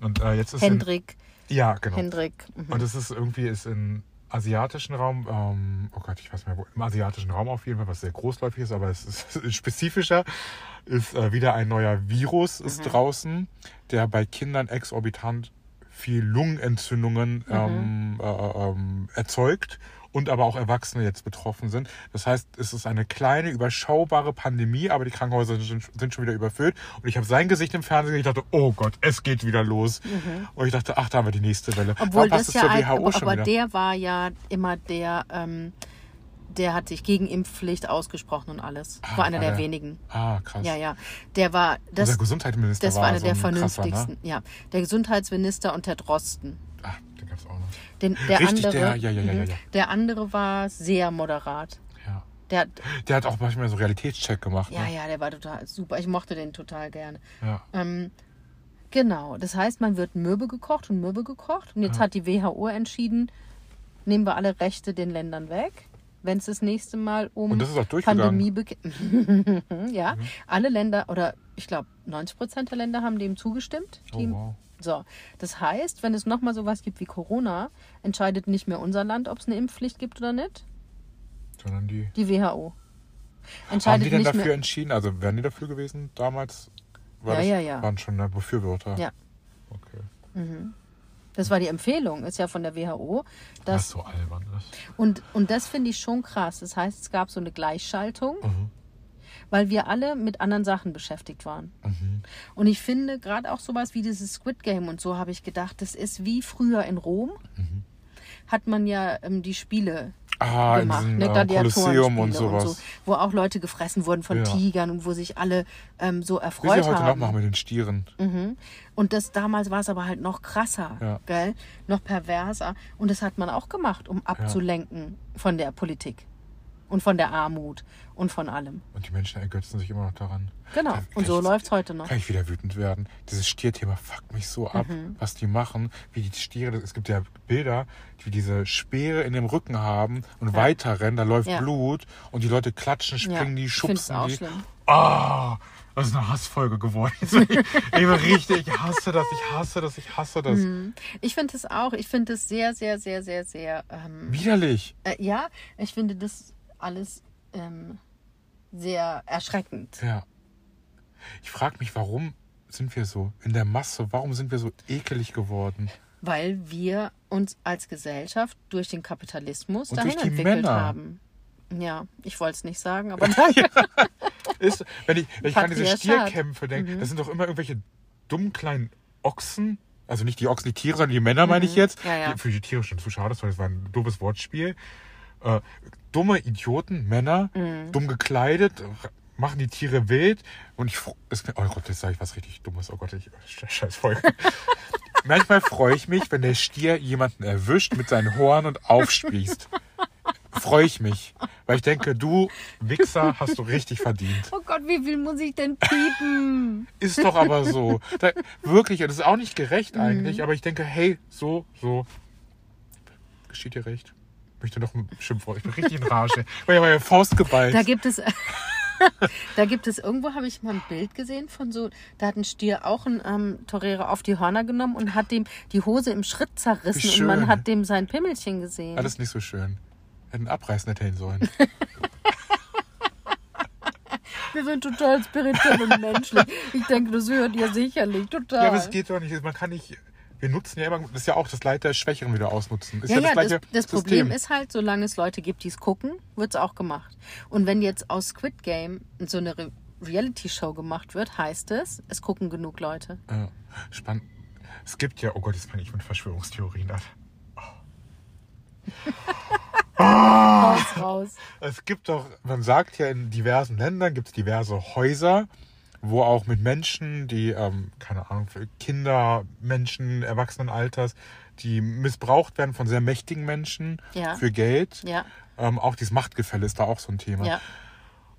Speaker 2: Und äh, jetzt ist in,
Speaker 1: Hendrik,
Speaker 2: ja, genau.
Speaker 1: Hendrik. Mhm.
Speaker 2: Und es ist irgendwie ist im asiatischen Raum, ähm, oh Gott, ich weiß nicht mehr wo, im asiatischen Raum auf jeden Fall, was sehr großläufig ist, aber es ist spezifischer, ist äh, wieder ein neuer Virus ist draußen, der bei Kindern exorbitant viel Lungenentzündungen ähm, äh, ähm, erzeugt und aber auch Erwachsene jetzt betroffen sind. Das heißt, es ist eine kleine, überschaubare Pandemie, aber die Krankenhäuser sind, sind schon wieder überfüllt. Und ich habe sein Gesicht im Fernsehen und ich dachte, oh Gott, es geht wieder los. Und ich dachte, ach, da haben wir die nächste Welle.
Speaker 1: Obwohl
Speaker 2: Warum
Speaker 1: das ja ein, aber, aber der war ja immer der, ähm, der hat sich gegen Impfpflicht ausgesprochen und alles.
Speaker 2: Ah,
Speaker 1: war einer der
Speaker 2: der-
Speaker 1: wenigen.
Speaker 2: Ah, krass.
Speaker 1: Ja, ja. Der war, das,
Speaker 2: Unser Gesundheitsminister
Speaker 1: das
Speaker 2: war,
Speaker 1: einer
Speaker 2: so
Speaker 1: der
Speaker 2: ein krasser,
Speaker 1: vernünftigsten.
Speaker 2: Ne?
Speaker 1: Ja, der Gesundheitsminister und der Drosten.
Speaker 2: Ah, den gab's auch noch.
Speaker 1: Den, der
Speaker 2: Richtig,
Speaker 1: andere,
Speaker 2: der- ja, ja, ja, ja,
Speaker 1: mhm.
Speaker 2: ja.
Speaker 1: der andere war sehr moderat.
Speaker 2: Ja.
Speaker 1: Der hat,
Speaker 2: Der hat auch manchmal so Realitätscheck gemacht.
Speaker 1: ja,
Speaker 2: ne?
Speaker 1: ja, der war total super. Ich mochte den total gerne.
Speaker 2: ja.
Speaker 1: Ähm, genau, das heißt, man wird Mürbe gekocht und Mürbe gekocht. Und jetzt hat die WHO entschieden, nehmen wir alle Rechte den Ländern weg, wenn es das nächste Mal um
Speaker 2: Und das ist auch durchgegangen.
Speaker 1: Pandemie *laughs* Ja, alle Länder oder ich glaube 90 Prozent der Länder haben dem zugestimmt.
Speaker 2: Oh, wow.
Speaker 1: So, das heißt, wenn es nochmal sowas gibt wie Corona, entscheidet nicht mehr unser Land, ob es eine Impfpflicht gibt oder nicht.
Speaker 2: Sondern die.
Speaker 1: Die WHO.
Speaker 2: Haben
Speaker 1: Entscheidet
Speaker 2: die denn dafür
Speaker 1: mehr.
Speaker 2: entschieden? Also wären die dafür gewesen damals? War
Speaker 1: Ja,
Speaker 2: das,
Speaker 1: ja, ja.
Speaker 2: Waren schon äh, Befürworter?
Speaker 1: Ja.
Speaker 2: Okay.
Speaker 1: Das war die Empfehlung, ist ja von der WHO.
Speaker 2: Was
Speaker 1: Dass,
Speaker 2: so albern ist.
Speaker 1: und, und das finde ich schon krass. Das heißt, es gab so eine Gleichschaltung,
Speaker 2: Mhm.
Speaker 1: Weil wir alle mit anderen Sachen beschäftigt waren.
Speaker 2: Mhm.
Speaker 1: Und ich finde gerade auch sowas wie dieses Squid Game und so habe ich gedacht, das ist wie früher in Rom.
Speaker 2: Mhm.
Speaker 1: Hat man ja ähm, die Spiele
Speaker 2: Ah, in
Speaker 1: gemacht,
Speaker 2: diesem
Speaker 1: ne?
Speaker 2: äh, Kolosseum und sowas.
Speaker 1: so, wo auch Leute gefressen wurden von
Speaker 2: Ja.
Speaker 1: Tigern und wo sich alle ähm, so erfreut
Speaker 2: sie heute noch machen mit den Stieren.
Speaker 1: Mhm. Und das damals war es aber halt noch krasser,
Speaker 2: Ja.
Speaker 1: gell? Noch perverser. Und das hat man auch gemacht, um abzulenken von der Politik und von der Armut und von allem.
Speaker 2: Und die Menschen ergötzen sich immer noch daran.
Speaker 1: Genau.
Speaker 2: Da
Speaker 1: Und so
Speaker 2: ich-
Speaker 1: läuft's heute noch.
Speaker 2: Kann ich wieder wütend werden. Dieses Stierthema fuckt mich so ab,
Speaker 1: Mhm.
Speaker 2: was die machen, wie die Stiere, es gibt ja Bilder, die diese Speere in dem Rücken haben und weiterrennen, da läuft
Speaker 1: Ja.
Speaker 2: Blut und die Leute klatschen, springen
Speaker 1: Ja,
Speaker 2: die, schubsen
Speaker 1: auch
Speaker 2: die.
Speaker 1: schlimm.
Speaker 2: Ah, das ist eine Hassfolge geworden. ich, *laughs* ich bin richtig, ich hasse das, ich hasse das, ich hasse das.
Speaker 1: Mhm. Ich finde es auch. Ich finde es sehr, sehr, sehr, sehr, sehr. Ähm,
Speaker 2: Widerlich.
Speaker 1: äh, ja, ich finde das alles ähm, sehr erschreckend.
Speaker 2: Ja. Ich frage mich, warum sind wir so in der Masse, warum sind wir so ekelig geworden?
Speaker 1: Weil wir uns als Gesellschaft durch den Kapitalismus
Speaker 2: Und
Speaker 1: dahin
Speaker 2: durch die
Speaker 1: entwickelt
Speaker 2: Männer.
Speaker 1: haben. Ja, ich wollte es nicht sagen, aber *laughs* nein.
Speaker 2: Ist, wenn ich, wenn ich an diese. Stierkämpfe denke,
Speaker 1: Mhm.
Speaker 2: das sind doch immer irgendwelche dummen kleinen Ochsen. Also nicht die Ochsen, die Tiere, sondern die Männer, meine ich jetzt.
Speaker 1: Mhm. Ja, ja.
Speaker 2: Die, für die Tiere schon zu schade, das war ein dummes Wortspiel. Äh, dumme Idioten, Männer,
Speaker 1: Mhm.
Speaker 2: dumm gekleidet, machen die Tiere wild. Und ich, es, oh Gott, jetzt sage ich was richtig Dummes. Oh Gott, ich, Sche- scheiß Folge. *laughs* Manchmal freue ich mich, wenn der Stier jemanden erwischt mit seinen Horn und aufspießt. Freue ich mich. Weil ich denke, du Wichser hast du richtig verdient.
Speaker 1: Oh Gott, wie viel muss ich denn piepen?
Speaker 2: Ist doch aber so. Da, wirklich, und das ist auch nicht
Speaker 1: Mhm.
Speaker 2: gerecht eigentlich, aber ich denke, hey, so, so. Geschieht dir recht. Ich möchte noch ein Schimpfwort. Ich bin richtig in Rage. Ich habe meine Faust geballt.
Speaker 1: Da gibt es, *laughs* da gibt es irgendwo habe ich mal ein Bild gesehen von so, da hat ein Stier auch ein ähm, Torero auf die Hörner genommen und hat dem die Hose im Schritt zerrissen und man hat dem sein Pimmelchen gesehen.
Speaker 2: Alles nicht so schön. Hätten abreißen erzählen sollen. *laughs*
Speaker 1: Wir sind total spirituell und menschlich. Ich denke, das hört ihr sicherlich total.
Speaker 2: Ja, aber es geht doch nicht. Man kann nicht. Wir nutzen ja immer, das ist ja auch das Leid der Schwächeren wieder ausnutzen. Ist
Speaker 1: Ja,
Speaker 2: ja,
Speaker 1: ja,
Speaker 2: das
Speaker 1: das, das Problem ist halt, solange es Leute gibt, die es gucken, wird es auch gemacht. Und wenn jetzt aus Squid Game so eine Re Reality-Show gemacht wird, heißt es, es gucken genug Leute.
Speaker 2: Ja, spannend. Es gibt ja, oh Gott, jetzt fange ich mit Verschwörungstheorien an. *laughs*
Speaker 1: Raus, raus.
Speaker 2: Es gibt doch, man sagt ja, in diversen Ländern gibt es diverse Häuser, wo auch mit Menschen, die, ähm, keine Ahnung, Kinder, Menschen, Erwachsenenalters, die missbraucht werden von sehr mächtigen Menschen
Speaker 1: Ja.
Speaker 2: für Geld.
Speaker 1: Ja,
Speaker 2: Ähm, auch dieses Machtgefälle ist da auch so ein Thema.
Speaker 1: ja.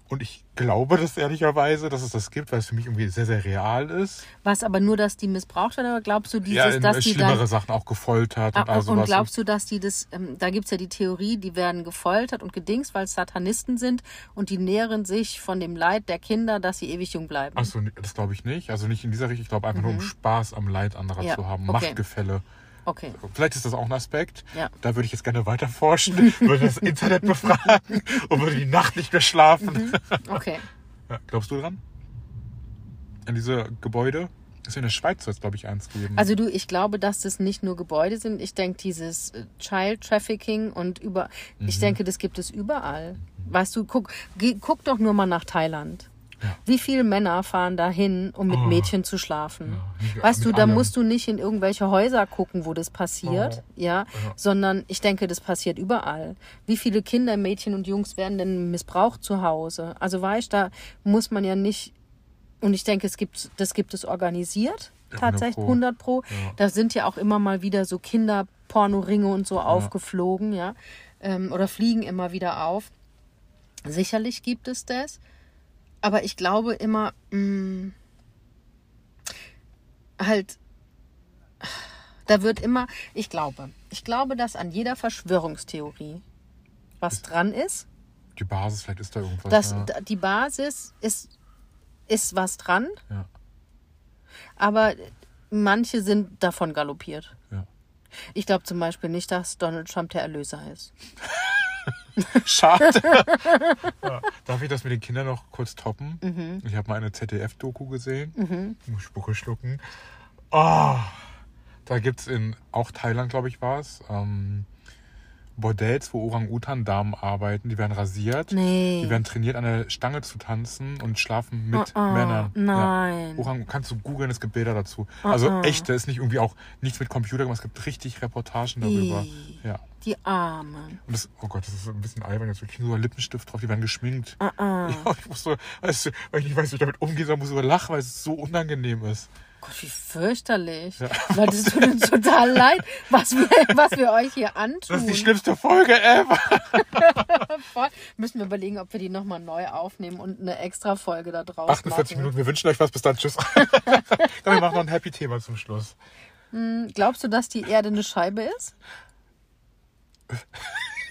Speaker 2: Und ich glaube das ehrlicherweise, dass es das gibt, weil es für mich irgendwie sehr, sehr real ist.
Speaker 1: Was aber nur, dass die missbraucht werden, oder glaubst du, dieses,
Speaker 2: ja, in,
Speaker 1: dass die
Speaker 2: schlimmere
Speaker 1: dann.
Speaker 2: Sachen auch gefoltert und
Speaker 1: Ah, und glaubst du, dass die das, ähm, da gibt's ja die Theorie, die werden gefoltert und gedingst, weil es Satanisten sind und die nähren sich von dem Leid der Kinder, dass sie ewig jung bleiben.
Speaker 2: Achso, das glaube ich nicht. Also nicht in dieser Richtung. Ich glaube einfach nur, um Spaß am Leid anderer
Speaker 1: Mhm. Ja,
Speaker 2: zu haben.
Speaker 1: okay.
Speaker 2: Machtgefälle.
Speaker 1: Okay.
Speaker 2: Vielleicht ist das auch ein Aspekt.
Speaker 1: Ja.
Speaker 2: Da würde ich jetzt gerne weiter forschen, würde das Internet *laughs* befragen und würde die Nacht nicht mehr schlafen.
Speaker 1: Okay.
Speaker 2: Ja, glaubst du dran? An diese Gebäude? Ist in der Schweiz soll es, glaube ich, eins geben.
Speaker 1: Also du, ich glaube, dass das nicht nur Gebäude sind. Ich denke, dieses äh, Child Trafficking und über,
Speaker 2: Mhm.
Speaker 1: ich denke, das gibt es überall. Weißt du, guck, geh, guck doch nur mal nach Thailand.
Speaker 2: Ja.
Speaker 1: Wie viele Männer fahren dahin, um mit
Speaker 2: Oh.
Speaker 1: Mädchen zu schlafen?
Speaker 2: Ja, nicht
Speaker 1: weißt du, da musst du nicht in irgendwelche Häuser gucken, wo das passiert,
Speaker 2: Oh.
Speaker 1: ja, sondern ich denke, das passiert überall. Wie viele Kinder, Mädchen und Jungs werden denn missbraucht zu Hause? Also weißt, da muss man ja nicht und ich denke, es gibt, das gibt es organisiert,
Speaker 2: Ja, 100
Speaker 1: tatsächlich
Speaker 2: Pro.
Speaker 1: 100 Pro.
Speaker 2: Ja.
Speaker 1: Da sind ja auch immer mal wieder so Kinderpornoringe und so aufgeflogen, ja, ähm, oder fliegen immer wieder auf. Sicherlich gibt es das, aber ich glaube immer, mh, halt, da wird immer, ich glaube, ich glaube, dass an jeder Verschwörungstheorie was dran ist
Speaker 2: die Basis, vielleicht ist da irgendwas.
Speaker 1: dass
Speaker 2: ja.
Speaker 1: die Basis ist, ist was dran,
Speaker 2: Ja.
Speaker 1: aber manche sind davon galoppiert.
Speaker 2: Ja.
Speaker 1: Ich glaube zum Beispiel nicht, dass Donald Trump der Erlöser ist. *laughs* *laughs*
Speaker 2: Schade. ja. Darf ich das mit den Kindern noch kurz toppen?
Speaker 1: Mhm.
Speaker 2: Ich habe mal eine ZDF-Doku gesehen. Muss Spucke schlucken. Ah, da gibt es in, auch Thailand, glaube ich, war es, ähm, Bordells, wo Orang-Utan-Damen arbeiten. Die werden rasiert.
Speaker 1: Nee.
Speaker 2: Die werden trainiert, an der Stange zu tanzen und schlafen mit
Speaker 1: Ah, ah,
Speaker 2: Männern.
Speaker 1: nein.
Speaker 2: Ja. Orang, kannst du googeln, es gibt Bilder dazu. also
Speaker 1: ah.
Speaker 2: echte, ist nicht irgendwie auch nichts mit Computer gemacht, es gibt richtig Reportagen darüber.
Speaker 1: Ih.
Speaker 2: Ja.
Speaker 1: Die Armen.
Speaker 2: Und das, oh Gott, das ist ein bisschen albern. Jetzt kriegen sogar Lippenstift drauf, die werden geschminkt. Ja, *laughs* ich muss so, weißt du, weil ich nicht weiß, wie ich damit umgehe, sondern muss sogar lachen, weil es so unangenehm ist.
Speaker 1: Gott, wie fürchterlich. *laughs* Leute, es tut uns total leid, was wir, was wir euch hier antun.
Speaker 2: Das ist die schlimmste Folge ever. *laughs*
Speaker 1: Müssen wir überlegen, ob wir die nochmal neu aufnehmen und eine extra Folge da draus
Speaker 2: 48
Speaker 1: machen.
Speaker 2: Minuten, wir wünschen euch was, bis dann, tschüss. *laughs* Komm, wir machen noch ein Happy-Thema zum Schluss.
Speaker 1: Glaubst du, dass die Erde eine Scheibe ist?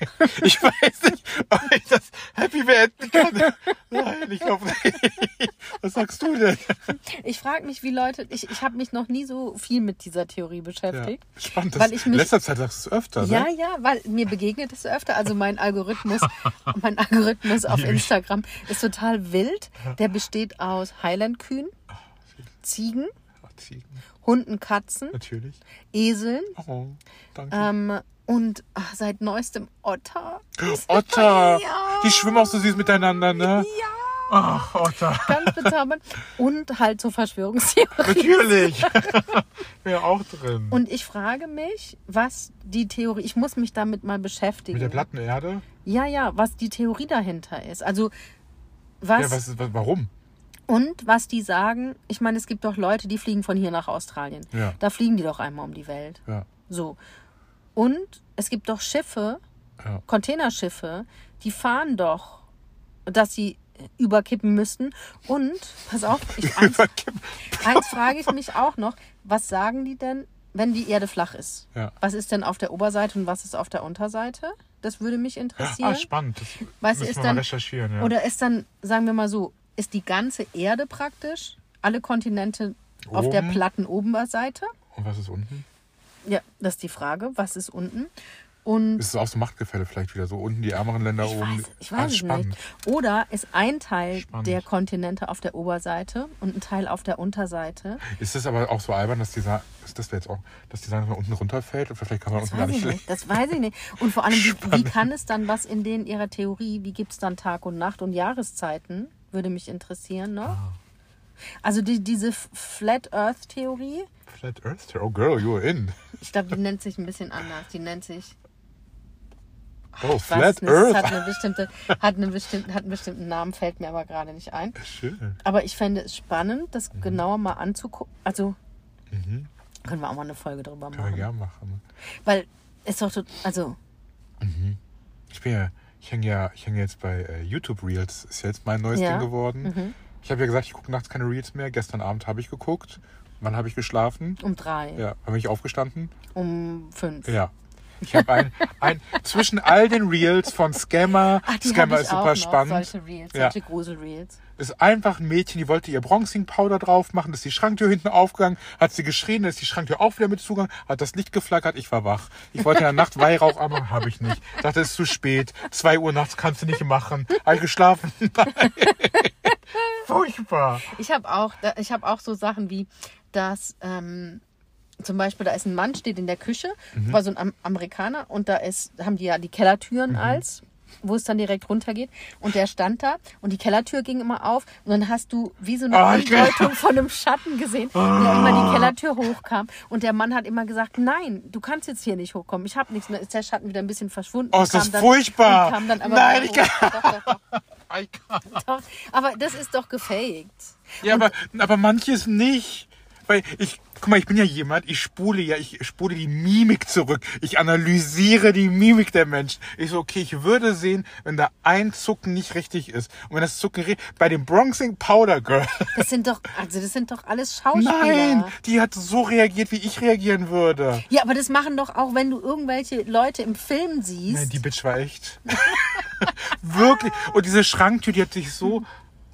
Speaker 1: *laughs*
Speaker 2: Ich weiß nicht, ob ich das Happy beenden kann. Nein, ich glaube nicht. Was sagst du denn?
Speaker 1: Ich frage mich, wie Leute. Ich, ich habe mich noch nie so viel mit dieser Theorie
Speaker 2: Ja,
Speaker 1: beschäftigt.
Speaker 2: spannend. Das,
Speaker 1: Weil ich
Speaker 2: in
Speaker 1: mich-
Speaker 2: letzter Zeit sagst du es öfter,
Speaker 1: Ja,
Speaker 2: ne?
Speaker 1: ja, weil mir begegnet es öfter. Also mein Algorithmus, *laughs* mein Algorithmus auf. Instagram ist total wild. Der besteht aus Highland-Kühen, Ziegen,
Speaker 2: Ziegen,
Speaker 1: Hunden, Katzen,
Speaker 2: natürlich.
Speaker 1: Eseln
Speaker 2: Oh, danke.
Speaker 1: ähm, und ach, seit neuestem Otter.
Speaker 2: Otter!
Speaker 1: Ja.
Speaker 2: Die schwimmen auch so süß miteinander, ne?
Speaker 1: Ja.
Speaker 2: Ach, Otter.
Speaker 1: Ganz bezaubernd. Und halt so Verschwörungstheorien.
Speaker 2: Natürlich. *laughs* Wäre auch drin.
Speaker 1: Und ich frage mich, was die Theorie, ich muss mich damit mal beschäftigen.
Speaker 2: Mit der platten Erde?
Speaker 1: Ja, ja, was die Theorie dahinter ist. Also, was,
Speaker 2: Ja, was was, warum?
Speaker 1: und was die sagen, ich meine, es gibt doch Leute, die fliegen von hier nach Australien.
Speaker 2: Ja.
Speaker 1: Da fliegen die doch einmal um die Welt.
Speaker 2: Ja.
Speaker 1: So. Und es gibt doch Schiffe,
Speaker 2: Ja.
Speaker 1: Containerschiffe, die fahren doch, dass sie überkippen müssten. Und, pass auf, ich, *laughs* eins, eins frage ich mich auch noch, was sagen die denn, wenn die Erde flach ist?
Speaker 2: Ja.
Speaker 1: Was ist denn auf der Oberseite und was ist auf der Unterseite? Das würde mich interessieren.
Speaker 2: Ah, spannend. Das
Speaker 1: Was ist dann-
Speaker 2: recherchieren. Ja.
Speaker 1: Oder ist dann, sagen wir mal so, ist die ganze Erde praktisch, alle Kontinente auf der
Speaker 2: Oben.
Speaker 1: platten Oberseite?
Speaker 2: Und was ist unten?
Speaker 1: Ja, das ist die Frage. Was ist unten? Und
Speaker 2: Ist es auch so Machtgefälle vielleicht wieder? So unten die ärmeren Länder
Speaker 1: ich
Speaker 2: oben.
Speaker 1: weiß, ich
Speaker 2: Ah,
Speaker 1: weiß es
Speaker 2: spannend.
Speaker 1: nicht. Oder ist ein Teil
Speaker 2: Spannend.
Speaker 1: der Kontinente auf der Oberseite und ein Teil auf der Unterseite?
Speaker 2: Ist es aber auch so albern, dass die sagen, ist das jetzt auch, dass die man unten runterfällt und vielleicht kann man
Speaker 1: Das
Speaker 2: unten gar
Speaker 1: weiß
Speaker 2: nicht
Speaker 1: ich nicht. Das weiß ich nicht. Und vor allem, wie, *laughs* wie kann es dann was in denen ihrer Theorie, wie gibt es dann Tag und Nacht und Jahreszeiten? Würde mich interessieren noch.
Speaker 2: Ah.
Speaker 1: Also die, diese Flat Earth Theorie,
Speaker 2: Flat Earth? Oh girl, you're in.
Speaker 1: Ich glaube, die nennt sich ein bisschen anders. Die nennt sich
Speaker 2: Oh, Flat
Speaker 1: nicht,
Speaker 2: Earth.
Speaker 1: hat, eine bestimmte, hat, eine bestimmte, hat einen bestimmten Namen, fällt mir aber gerade nicht ein.
Speaker 2: Schön.
Speaker 1: Aber ich fände es spannend, das
Speaker 2: Mhm.
Speaker 1: genauer mal anzugucken. Also können wir auch mal eine Folge drüber
Speaker 2: Können wir
Speaker 1: machen.
Speaker 2: gerne machen.
Speaker 1: Weil es doch, also
Speaker 2: Ich bin ja, ich hänge ja, ich hänge jetzt bei äh, YouTube Reels. Ist jetzt mein neues
Speaker 1: Ja. Mhm.
Speaker 2: Ding geworden. Ich habe ja gesagt, ich gucke nachts keine Reels mehr. Gestern Abend habe ich geguckt. Wann habe ich geschlafen?
Speaker 1: um drei,
Speaker 2: Ja, wann bin ich aufgestanden?
Speaker 1: um fünf.
Speaker 2: Ja. Ich habe ein, ein zwischen all den Reels von Scammer,
Speaker 1: Ach, die
Speaker 2: Scammer ist super
Speaker 1: noch,
Speaker 2: spannend.
Speaker 1: solche Reels,
Speaker 2: Ja.
Speaker 1: solche Grusel-Reels.
Speaker 2: ist einfach ein Mädchen, die wollte ihr Bronzing Powder drauf machen, ist die Schranktür hinten aufgegangen, hat sie geschrien, dann ist die Schranktür auch wieder mit zugegangen, hat das Licht geflackert, ich war wach. Ich wollte in der Nacht Weihrauch anmachen, habe ich nicht. Dachte, es ist zu spät. Zwei Uhr nachts kannst du nicht machen. Hab ich geschlafen? *laughs* Furchtbar.
Speaker 1: Ich habe auch, ich habe auch so Sachen wie, dass ähm, zum Beispiel da ist ein Mann steht in der Küche,
Speaker 2: Mhm.
Speaker 1: war so ein Am Amerikaner und da ist, haben die ja die Kellertüren
Speaker 2: Mhm.
Speaker 1: als wo es dann direkt runtergeht. Und der stand da und die Kellertür ging immer auf und dann hast du wie so eine
Speaker 2: Ah,
Speaker 1: Andeutung von einem Schatten gesehen, der immer die Kellertür hochkam. Und der Mann hat immer gesagt, nein, du kannst jetzt hier nicht hochkommen. Ich habe nichts. Und dann ist der Schatten wieder ein bisschen verschwunden.
Speaker 2: Oh, ist das
Speaker 1: dann,
Speaker 2: furchtbar. Nein,
Speaker 1: wieder
Speaker 2: ich
Speaker 1: hoch. Doch, doch, doch. *laughs*
Speaker 2: Ich kann-
Speaker 1: Doch, aber das ist doch gefaked.
Speaker 2: Ja, aber, aber manches nicht. Weil ich, guck mal, ich bin ja jemand, ich spule ja, ich spule die Mimik zurück. Ich analysiere die Mimik der Menschen. Ich so, okay, ich würde sehen, wenn da ein Zucken nicht richtig ist. Und wenn das Zucken, bei dem Bronxing Powder Girl,
Speaker 1: Das sind doch, also das sind doch alles Schauspieler.
Speaker 2: nein, die hat so reagiert, wie ich reagieren würde.
Speaker 1: Ja, aber das machen doch auch, wenn du irgendwelche Leute im Film siehst.
Speaker 2: Nein, die Bitch war echt. *laughs* wirklich. Und diese Schranktür, die hat sich so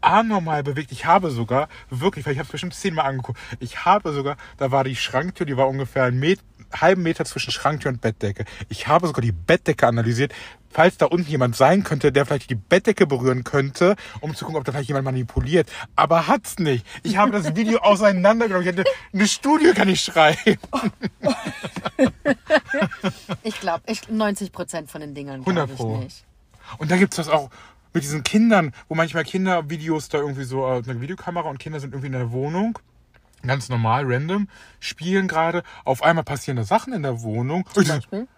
Speaker 2: anormal bewegt. Ich habe sogar, wirklich, weil ich habe es bestimmt zehnmal angeguckt, ich habe sogar, da war die Schranktür, die war ungefähr einen Met halben Meter zwischen Schranktür und Bettdecke. Ich habe sogar die Bettdecke analysiert, falls da unten jemand sein könnte, der vielleicht die Bettdecke berühren könnte, um zu gucken, ob da vielleicht jemand manipuliert. Aber hat's nicht. Ich habe das Video *laughs* auseinandergenommen. Ich hätte eine Studie kann ich schreiben.
Speaker 1: Ich glaube, ich, 90 Prozent von den Dingern
Speaker 2: 100
Speaker 1: glaube ich
Speaker 2: Pro.
Speaker 1: nicht.
Speaker 2: Und da gibt's das auch mit diesen Kindern, wo manchmal Kindervideos da irgendwie so äh, eine Videokamera und Kinder sind irgendwie in der Wohnung. Ganz normal, random, spielen gerade. Auf einmal passieren da Sachen in der Wohnung.
Speaker 1: Zum Beispiel.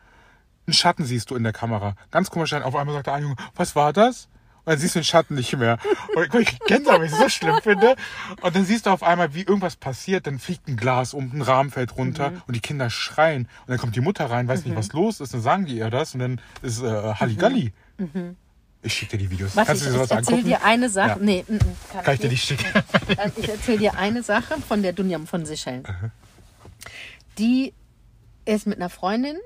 Speaker 2: Einen Schatten siehst du in der Kamera. Ganz komisch. Auf einmal sagt der eine Junge, was war das? Und dann siehst du den Schatten nicht mehr. Und ich aber, ich so schlimm finde. Und dann siehst du auf einmal, wie irgendwas passiert. Dann fliegt ein Glas um, ein Rahmen fällt runter
Speaker 1: Mhm.
Speaker 2: und die Kinder schreien. Und dann kommt die Mutter rein, weiß nicht, was los ist. Dann sagen die ihr das und dann ist äh, Halligalli. Ich schicke dir die Videos.
Speaker 1: Mhm. Was,
Speaker 2: Kannst
Speaker 1: ich,
Speaker 2: du dir sowas
Speaker 1: ich erzähl
Speaker 2: angucken?
Speaker 1: dir eine Sache.
Speaker 2: Ja.
Speaker 1: Nee, kann,
Speaker 2: Kann ich dir
Speaker 1: nicht.
Speaker 2: schicken? *laughs*
Speaker 1: Ich erzähle dir eine Sache von der Dunjam von Seychellen. Die ist mit einer Freundin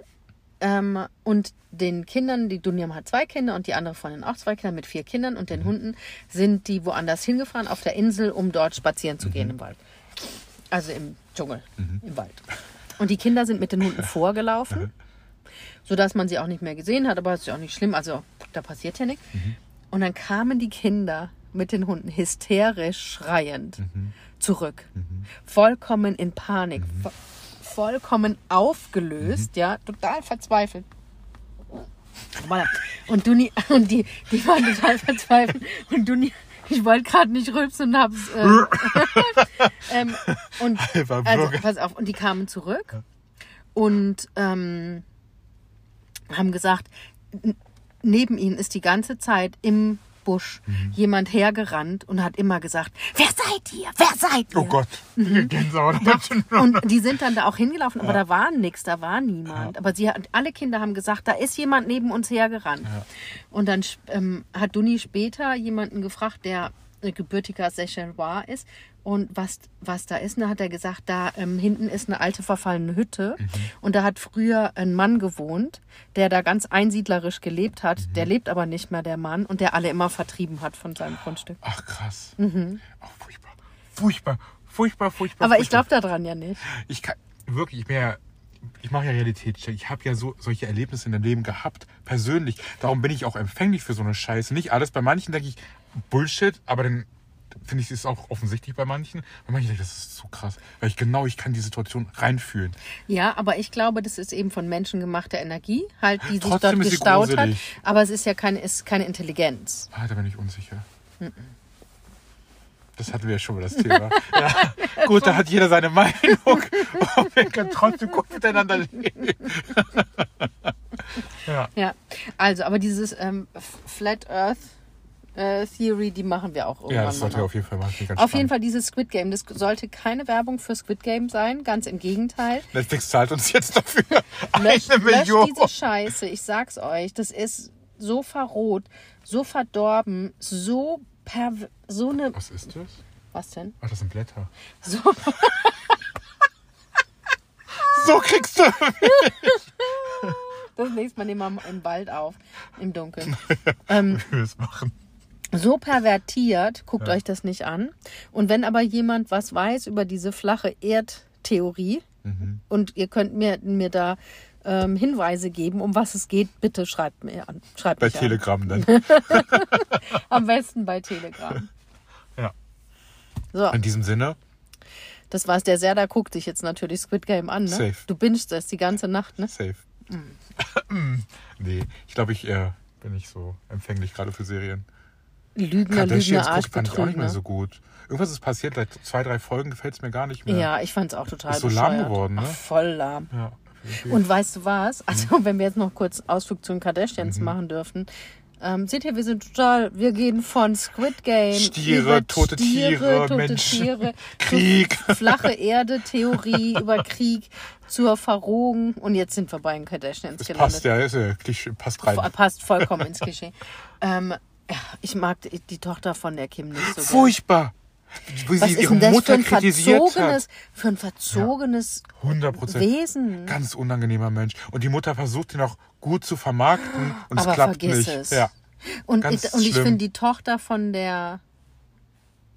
Speaker 1: ähm, und den Kindern, die Dunjam hat zwei Kinder und die andere Freundin auch zwei Kinder mit vier Kindern und den Hunden sind die woanders hingefahren auf der Insel, um dort spazieren zu gehen im Wald. Also im Dschungel, im Wald. Und die Kinder sind mit den Hunden *laughs* vorgelaufen, sodass man sie auch nicht mehr gesehen hat, aber es ist ja auch nicht schlimm, also da passiert ja nichts. Und dann kamen die Kinder mit den Hunden hysterisch schreiend zurück. Vollkommen in Panik. vo- Vollkommen aufgelöst, ja, total verzweifelt. Und Duni, und die, die waren total verzweifelt. Und Duni, Ich wollte gerade nicht rülpsen und hab's. Äh, *laughs* ähm, und also, pass auf, und die kamen zurück und ähm, haben gesagt, neben ihnen ist die ganze Zeit im Busch
Speaker 2: Mhm.
Speaker 1: jemand hergerannt und hat immer gesagt, wer seid ihr? Wer seid ihr?
Speaker 2: Oh Gott. Gänsehaut.
Speaker 1: Und die sind dann da auch hingelaufen, aber da war nichts, da war niemand. Aber sie alle Kinder haben gesagt, da ist jemand neben uns hergerannt. Und dann ähm, hat Duni später jemanden gefragt, der gebürtiger Seychellois ist. Und was, was da ist, da hat er gesagt, da ähm, hinten ist eine alte verfallene Hütte. Und da hat früher ein Mann gewohnt, der da ganz einsiedlerisch gelebt hat. Der lebt aber nicht mehr, der Mann. Und der alle immer vertrieben hat von seinem Grundstück.
Speaker 2: Ach krass. Ach, furchtbar. Furchtbar. Furchtbar, furchtbar.
Speaker 1: Aber ich
Speaker 2: furchtbar.
Speaker 1: glaube daran ja nicht.
Speaker 2: ich kann wirklich, ich bin ja, ich mache ja Realitätscheck. Ich habe ja so solche Erlebnisse in dem Leben gehabt, persönlich. Darum bin ich auch empfänglich für so eine Scheiße. Nicht alles. Bei manchen denke ich Bullshit, aber dann finde ich es auch offensichtlich bei manchen. Bei manchen denke ich, das ist so krass, weil ich genau, ich kann die Situation reinfühlen.
Speaker 1: Ja, aber ich glaube, das ist eben von menschengemachter Energie, halt, die sich
Speaker 2: Trotzdem
Speaker 1: dort gestaut hat. Aber es ist ja keine, ist keine Intelligenz.
Speaker 2: Ah, da bin ich unsicher. Das hatten wir ja schon mal das Thema. ja. Gut, da hat jeder seine Meinung. *laughs* Und wir können trotzdem gut miteinander leben. *laughs* ja.
Speaker 1: Ja, also, aber dieses ähm, Flat Earth äh, Theory, die machen wir auch irgendwann.
Speaker 2: ja, das
Speaker 1: mal
Speaker 2: sollte
Speaker 1: noch.
Speaker 2: auf jeden Fall machen.
Speaker 1: Auf jeden
Speaker 2: spannend.
Speaker 1: Fall dieses Squid Game. Das sollte keine Werbung für Squid Game sein, ganz im Gegenteil.
Speaker 2: Netflix zahlt uns jetzt dafür eine
Speaker 1: Löscht, löscht
Speaker 2: Million.
Speaker 1: diese Scheiße, ich sag's euch. Das ist so verroht, so verdorben, so per so eine.
Speaker 2: Was ist das?
Speaker 1: Was denn?
Speaker 2: Ach, das sind Blätter.
Speaker 1: So, *laughs*
Speaker 2: So kriegst du. *laughs*
Speaker 1: das nächste Mal nehmen wir im Wald auf, im Dunkeln. *laughs*
Speaker 2: Wir es machen.
Speaker 1: So pervertiert, guckt euch das nicht an. Und wenn aber jemand was weiß über diese flache Erdtheorie
Speaker 2: Mhm.
Speaker 1: und ihr könnt mir, mir da ähm, Hinweise geben, um was es geht, bitte schreibt mir an. Schreibt
Speaker 2: Bei
Speaker 1: mich an.
Speaker 2: Telegram dann. *laughs*
Speaker 1: Am besten bei Telegram.
Speaker 2: Ja.
Speaker 1: So,
Speaker 2: In diesem Sinne,
Speaker 1: das war's. Der Serda guckt sich jetzt natürlich Squid Game an. Ne?
Speaker 2: Safe.
Speaker 1: Du bingst das die ganze Nacht, ne?
Speaker 2: safe.
Speaker 1: Mm. *laughs*
Speaker 2: nee, ich glaube, ich äh, bin nicht so empfänglich gerade für Serien.
Speaker 1: Lügner,
Speaker 2: Kardashians
Speaker 1: Lügner,
Speaker 2: gucke fand ich auch nicht mehr
Speaker 1: Arschbetrüger.
Speaker 2: so gut. Irgendwas ist passiert, seit zwei, drei Folgen gefällt es mir gar nicht mehr.
Speaker 1: Ja, ich fand's auch total
Speaker 2: Ist so lahm geworden, ne?
Speaker 1: Ach, voll lahm.
Speaker 2: Ja.
Speaker 1: Und weißt du was?
Speaker 2: Mhm.
Speaker 1: Also, wenn wir jetzt noch kurz Ausflug zu den Kardashians machen dürfen. Ähm, seht ihr, wir sind total, wir gehen von Squid Game
Speaker 2: Stiere, tote Tiere,
Speaker 1: tote
Speaker 2: Menschen,
Speaker 1: Tiere, *laughs*
Speaker 2: Krieg.
Speaker 1: flache Erde, Theorie über Krieg, zur Verrohung und jetzt sind wir bei den Kardashians
Speaker 2: das
Speaker 1: gelandet.
Speaker 2: passt ja, ist ja Klischee, passt rein.
Speaker 1: Passt vollkommen ins Klischee. *laughs* Ähm, ich mag die, Tochter von der Kim nicht so gerne.
Speaker 2: Furchtbar. Wo
Speaker 1: Was
Speaker 2: sie
Speaker 1: ist
Speaker 2: ihre
Speaker 1: für
Speaker 2: Mutter
Speaker 1: ein
Speaker 2: kritisiert
Speaker 1: verzogenes,
Speaker 2: hat.
Speaker 1: für ein verzogenes
Speaker 2: 100 Prozent.
Speaker 1: Wesen?
Speaker 2: Ganz unangenehmer Mensch. Und die Mutter versucht ihn auch gut zu vermarkten und
Speaker 1: Aber
Speaker 2: es klappt
Speaker 1: vergiss
Speaker 2: nicht.
Speaker 1: es.
Speaker 2: Ja.
Speaker 1: Und,
Speaker 2: Ganz
Speaker 1: ich, und ich finde die Tochter von der,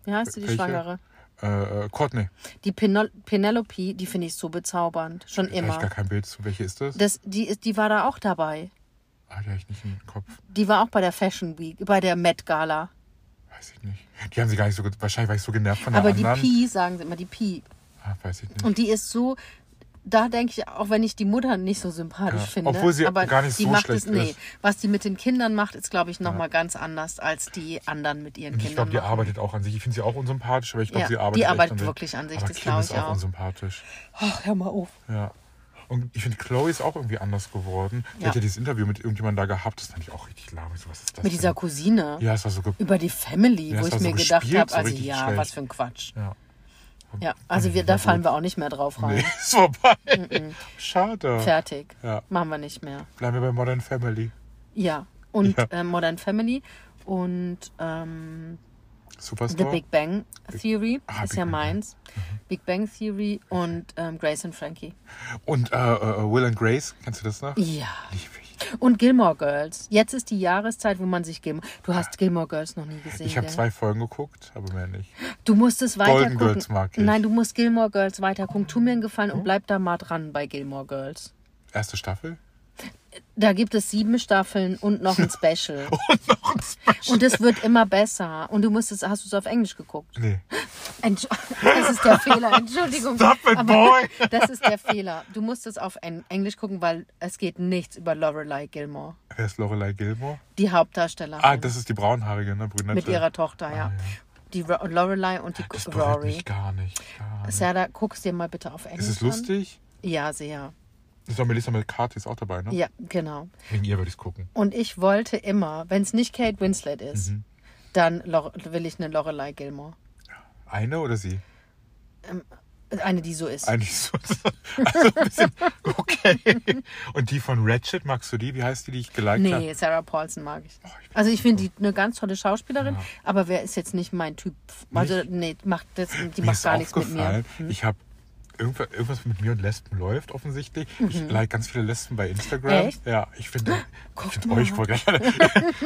Speaker 1: wie heißt sie, die
Speaker 2: Welche?
Speaker 1: Schwangere?
Speaker 2: Äh, äh, Courtney.
Speaker 1: Die Penel Penelope, die finde ich so bezaubernd. Schon
Speaker 2: Da habe ich gar
Speaker 1: immer.
Speaker 2: kein Bild zu. Welche ist das?
Speaker 1: Das, die, die war da auch dabei.
Speaker 2: Die habe ich nicht im Kopf.
Speaker 1: Die war auch bei der Fashion Week, bei der Met Gala.
Speaker 2: Weiß ich nicht. Die haben sie gar nicht so, wahrscheinlich war ich so genervt von der
Speaker 1: Aber die
Speaker 2: anderen.
Speaker 1: Pi, sagen sie immer, die Pi.
Speaker 2: Ah, weiß ich nicht.
Speaker 1: Und die ist so, da denke ich, auch wenn ich die Mutter nicht so sympathisch
Speaker 2: Ja,
Speaker 1: finde.
Speaker 2: obwohl sie
Speaker 1: aber
Speaker 2: gar nicht
Speaker 1: die
Speaker 2: so
Speaker 1: macht
Speaker 2: schlecht
Speaker 1: es, nee,
Speaker 2: ist.
Speaker 1: Was die mit den Kindern macht, ist, glaube ich, nochmal ganz anders als die anderen mit ihren
Speaker 2: Und ich
Speaker 1: Kindern.
Speaker 2: glaube, die
Speaker 1: machen.
Speaker 2: arbeitet auch an sich. Ich finde sie auch unsympathisch, aber ich glaube,
Speaker 1: Ja,
Speaker 2: sie arbeitet
Speaker 1: die arbeitet
Speaker 2: an
Speaker 1: wirklich an sich,
Speaker 2: Aber
Speaker 1: das glaube
Speaker 2: ist
Speaker 1: ich
Speaker 2: auch
Speaker 1: auch.
Speaker 2: unsympathisch.
Speaker 1: Ach, hör mal auf.
Speaker 2: Ja. Und ich finde, Chloe ist auch irgendwie anders geworden. Die
Speaker 1: Ja.
Speaker 2: hat ja dieses Interview mit irgendjemandem da gehabt. Das fand ich auch richtig lahm. So, was ist das
Speaker 1: Mit
Speaker 2: denn?
Speaker 1: dieser Cousine.
Speaker 2: Ja, es war so.
Speaker 1: Über die Family,
Speaker 2: Ja,
Speaker 1: wo ich
Speaker 2: war so
Speaker 1: mir gedacht habe,
Speaker 2: so
Speaker 1: also ja,
Speaker 2: schlecht.
Speaker 1: was für ein Quatsch.
Speaker 2: ja.
Speaker 1: Ja, also wir, da fallen wir auch nicht mehr drauf rein.
Speaker 2: Nee, *laughs* ist vorbei. Schade.
Speaker 1: Fertig.
Speaker 2: Ja.
Speaker 1: Machen wir nicht mehr.
Speaker 2: Bleiben wir bei Modern Family.
Speaker 1: Ja. Und
Speaker 2: Ja.
Speaker 1: äh, Modern Family und ähm, The
Speaker 2: Superstore.
Speaker 1: Big Bang Theory
Speaker 2: Ah,
Speaker 1: ist
Speaker 2: Big
Speaker 1: ja
Speaker 2: Bang,
Speaker 1: meins. Big Bang Theory und ähm, Grace und Frankie.
Speaker 2: Und äh, äh, Will and Grace, kennst du das noch?
Speaker 1: Ja.
Speaker 2: Lieb ich.
Speaker 1: Und Gilmore Girls. Jetzt ist die Jahreszeit, wo man sich Gilmore. Du hast Gilmore Girls noch nie gesehen.
Speaker 2: Ich habe zwei Folgen geguckt, aber mehr nicht.
Speaker 1: Du musst es weiter
Speaker 2: Golden
Speaker 1: gucken.
Speaker 2: Girls mag ich.
Speaker 1: Nein, du musst Gilmore Girls weiter gucken. Tu mir einen Gefallen und bleib da mal dran bei Gilmore Girls.
Speaker 2: Erste Staffel?
Speaker 1: Da gibt es sieben Staffeln und noch ein *laughs* Special.
Speaker 2: Und noch ein Special.
Speaker 1: Und es wird immer besser. Und du musstest, hast du es auf Englisch geguckt?
Speaker 2: Nee. *laughs*
Speaker 1: Entsch das ist der Fehler, *laughs* Entschuldigung.
Speaker 2: Stop it,
Speaker 1: Aber
Speaker 2: boy.
Speaker 1: Das ist der Fehler. Du musst es auf En- Englisch gucken, weil es geht nichts über Lorelei Gilmore.
Speaker 2: Wer ist Lorelei Gilmore?
Speaker 1: Die Hauptdarstellerin.
Speaker 2: Ah, das ist die braunhaarige, ne? Brünette.
Speaker 1: mit ihrer Tochter, ja.
Speaker 2: Ah, ja.
Speaker 1: Die Lorelei und die
Speaker 2: Das berührt
Speaker 1: Rory.
Speaker 2: mich gar nicht. Gar nicht.
Speaker 1: Sarah, guck's dir mal bitte auf Englisch
Speaker 2: Ist es
Speaker 1: an.
Speaker 2: lustig?
Speaker 1: Ja, sehr.
Speaker 2: Ist auch Melissa McCarthy ist auch dabei, ne?
Speaker 1: Ja, genau.
Speaker 2: Wegen ihr würde ich es gucken.
Speaker 1: Und ich wollte immer, wenn es nicht Kate Winslet ist,
Speaker 2: Mhm.
Speaker 1: dann Lore will ich eine Lorelei Gilmore.
Speaker 2: Eine oder sie?
Speaker 1: Eine, die so ist.
Speaker 2: Eigentlich so. *laughs* Also ein bisschen, okay. Und die von Ratchet, magst du die? Wie heißt die, die ich geliked habe?
Speaker 1: Nee, Sarah Paulson mag ich.
Speaker 2: Oh, ich
Speaker 1: Also ich finde die eine ganz tolle Schauspielerin,
Speaker 2: Ja.
Speaker 1: aber wer ist jetzt nicht mein Typ? Also nee, macht das, die
Speaker 2: Mir
Speaker 1: macht
Speaker 2: ist
Speaker 1: gar nichts mit mir.
Speaker 2: aufgefallen, ich habe irgendwas, irgendwas mit mir und Lesben läuft offensichtlich. Ich like ganz viele Lesben bei Instagram.
Speaker 1: Mhm. Echt?
Speaker 2: Ja, ich finde find euch voll geil. *laughs*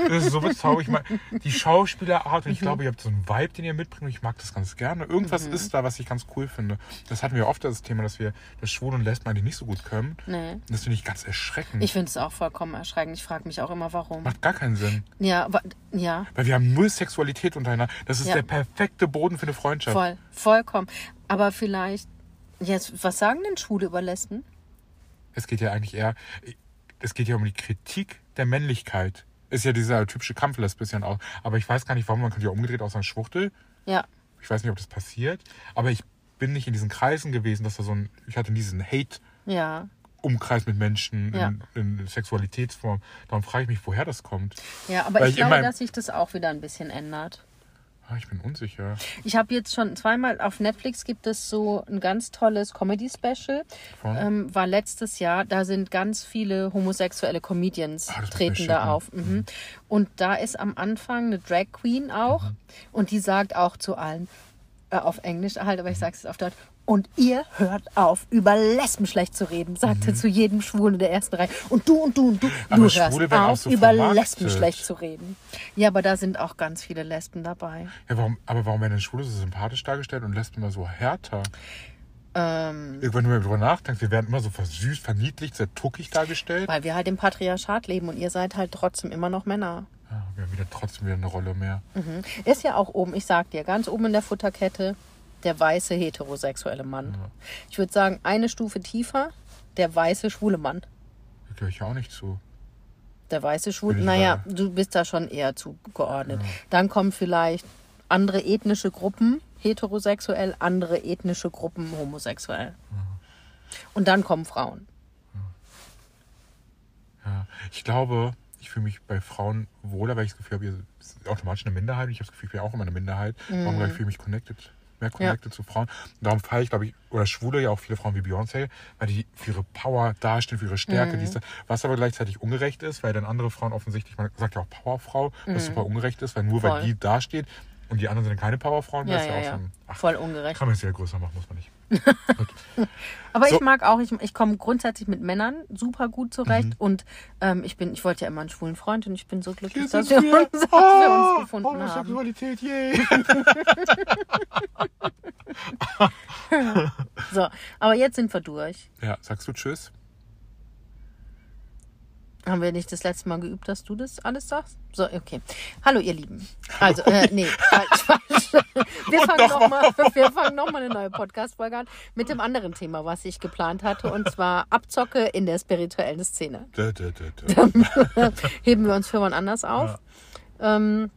Speaker 2: Das ist so bezaubernd. Ich mein, die Schauspielerart und
Speaker 1: Mhm.
Speaker 2: ich glaube, ihr habt so einen Vibe, den ihr mitbringt ich mag das ganz gerne. Irgendwas
Speaker 1: Mhm.
Speaker 2: ist da, was ich ganz cool finde. Das hatten wir oft das Thema, dass wir das Schwule und Lesben eigentlich nicht so gut können.
Speaker 1: Nee.
Speaker 2: Das finde ich ganz erschreckend.
Speaker 1: Ich finde es auch vollkommen erschreckend. Ich frage mich auch immer, warum.
Speaker 2: Macht gar keinen Sinn.
Speaker 1: Ja, ja,
Speaker 2: Weil wir haben null Sexualität untereinander. Das ist
Speaker 1: Ja.
Speaker 2: der perfekte Boden für eine Freundschaft.
Speaker 1: voll, vollkommen. Aber vielleicht, jetzt, was sagen denn Schwule über Lesben?
Speaker 2: Es geht ja eigentlich eher, es geht ja um die Kritik der Männlichkeit. Ist ja dieser typische Kampf lässt bisschen auch. Aber ich weiß gar nicht, warum man könnte ja umgedreht aus einer Schwuchtel.
Speaker 1: Ja,
Speaker 2: Ich weiß nicht, ob das passiert. Aber ich bin nicht in diesen Kreisen gewesen, dass da so ein, ich hatte diesen Hate-Umkreis
Speaker 1: ja,
Speaker 2: mit Menschen
Speaker 1: Ja.
Speaker 2: in, in Sexualitätsform. Darum frage ich mich, woher das kommt.
Speaker 1: ja. Aber
Speaker 2: Weil
Speaker 1: ich glaube,
Speaker 2: meinem-
Speaker 1: dass sich das auch wieder ein bisschen ändert.
Speaker 2: Ah, ich bin unsicher.
Speaker 1: Ich habe jetzt schon zweimal auf Netflix gibt es so ein ganz tolles Comedy-Special. Ähm, war letztes Jahr. Da sind ganz viele homosexuelle Comedians
Speaker 2: Ah,
Speaker 1: treten da auf. Mhm. Und da ist am Anfang eine Drag Queen auch. Und die sagt auch zu allen, äh, auf Englisch halt, aber ich sage es auf Deutsch. Und ihr hört auf, über Lesben schlecht zu reden, sagte zu jedem Schwulen in der ersten Reihe. Und du und du und du,
Speaker 2: Mhm. Aber
Speaker 1: du
Speaker 2: Schwule
Speaker 1: hörst auf,
Speaker 2: so
Speaker 1: über
Speaker 2: vermarktet.
Speaker 1: Lesben schlecht zu reden. Ja, aber da sind auch ganz viele Lesben dabei.
Speaker 2: Ja, warum, aber warum werden denn Schwule so sympathisch dargestellt und Lesben immer so härter?
Speaker 1: Ähm,
Speaker 2: Wenn du mal drüber nachdenkst, wir werden immer so versüßt, verniedlicht, sehr tuckig dargestellt.
Speaker 1: Weil wir halt im Patriarchat leben und ihr seid halt trotzdem immer noch Männer.
Speaker 2: Ja, wir haben wieder trotzdem wieder eine Rolle mehr.
Speaker 1: Mhm. Ist ja auch oben, ich sag dir, ganz oben in der Futterkette der weiße heterosexuelle Mann. Ich würde sagen, eine Stufe tiefer der weiße schwule Mann.
Speaker 2: Da gehöre ich ja auch nicht zu.
Speaker 1: Der weiße schwule, naja,
Speaker 2: da-
Speaker 1: du bist da schon eher zugeordnet. Dann kommen vielleicht andere ethnische Gruppen heterosexuell, andere ethnische Gruppen homosexuell. Und dann kommen Frauen.
Speaker 2: Ja, ich glaube, ich fühle mich bei Frauen wohler, weil ich das Gefühl habe, ihr seid automatisch eine Minderheit. Ich habe das Gefühl, ich bin auch immer eine Minderheit. Warum glaube ich, fühle mich connected, mehr connected zu Frauen. Und darum feiere ich, glaube ich, oder Schwule ja auch viele Frauen wie Beyoncé, weil die für ihre Power dastehen, für ihre Stärke, dies, das. was aber gleichzeitig ungerecht ist, weil dann andere Frauen offensichtlich, man sagt ja auch Powerfrau, was super ungerecht ist, weil nur
Speaker 1: Voll.
Speaker 2: weil die dasteht und die anderen sind dann keine Powerfrauen,
Speaker 1: Ja,
Speaker 2: das ist
Speaker 1: ja,
Speaker 2: ja auch
Speaker 1: ja.
Speaker 2: schon, ach,
Speaker 1: Voll ungerecht.
Speaker 2: kann man es ja größer machen, muss man nicht. *laughs*
Speaker 1: Aber
Speaker 2: So.
Speaker 1: ich mag auch, ich, ich komme grundsätzlich mit Männern super gut zurecht
Speaker 2: Mhm.
Speaker 1: und ähm, ich bin, ich wollte ja immer einen schwulen Freund und ich bin so glücklich, dass wir,
Speaker 2: wir.
Speaker 1: uns, dass wir uns
Speaker 2: Oh,
Speaker 1: gefunden haben.
Speaker 2: Homosexualität, yay! *laughs*
Speaker 1: So, aber jetzt sind wir durch.
Speaker 2: ja, sagst du Tschüss?
Speaker 1: Haben wir nicht das letzte Mal geübt, dass du das alles sagst? So, okay. Hallo, ihr Lieben. Also, äh, nee, falsch, falsch. *laughs* Wir fangen
Speaker 2: noch
Speaker 1: nochmal wir fangen noch mal eine neue Podcast-Folge an mit dem anderen Thema, was ich geplant hatte, und zwar Abzocke in der spirituellen Szene.
Speaker 2: Dö, dö, dö, dö. *laughs*
Speaker 1: Heben wir uns für wann anders auf. Ähm,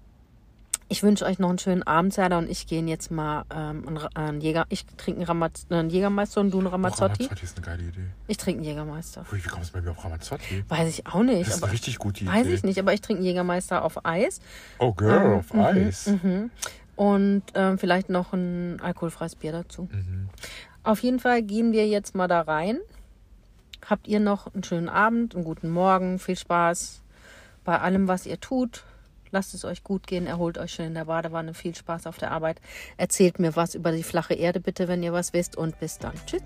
Speaker 1: ich wünsche euch noch einen schönen Abend, Serda, und ich gehen jetzt mal ähm, einen, Jäger. Ich trinke einen, Ramaz einen Jägermeister und du einen Ramazzotti.
Speaker 2: Ramazzotti ist eine geile Idee.
Speaker 1: Ich trinke einen Jägermeister.
Speaker 2: Ui, wie kommst du bei mir auf Ramazzotti?
Speaker 1: Weiß ich auch nicht.
Speaker 2: Das ist
Speaker 1: aber
Speaker 2: eine richtig gute Idee.
Speaker 1: weiß ich nicht, aber ich trinke einen Jägermeister auf Eis.
Speaker 2: Oh, Girl, auf
Speaker 1: Mhm,
Speaker 2: Eis.
Speaker 1: Und ähm, vielleicht noch ein alkoholfreies Bier dazu.
Speaker 2: Mhm.
Speaker 1: Auf jeden Fall gehen wir jetzt mal da rein. Habt ihr noch einen schönen Abend, einen guten Morgen, viel Spaß bei allem, was ihr tut. Lasst es euch gut gehen, erholt euch schön in der Badewanne, viel Spaß auf der Arbeit. Erzählt mir was über die flache Erde bitte, wenn ihr was wisst und bis dann. Tschüss.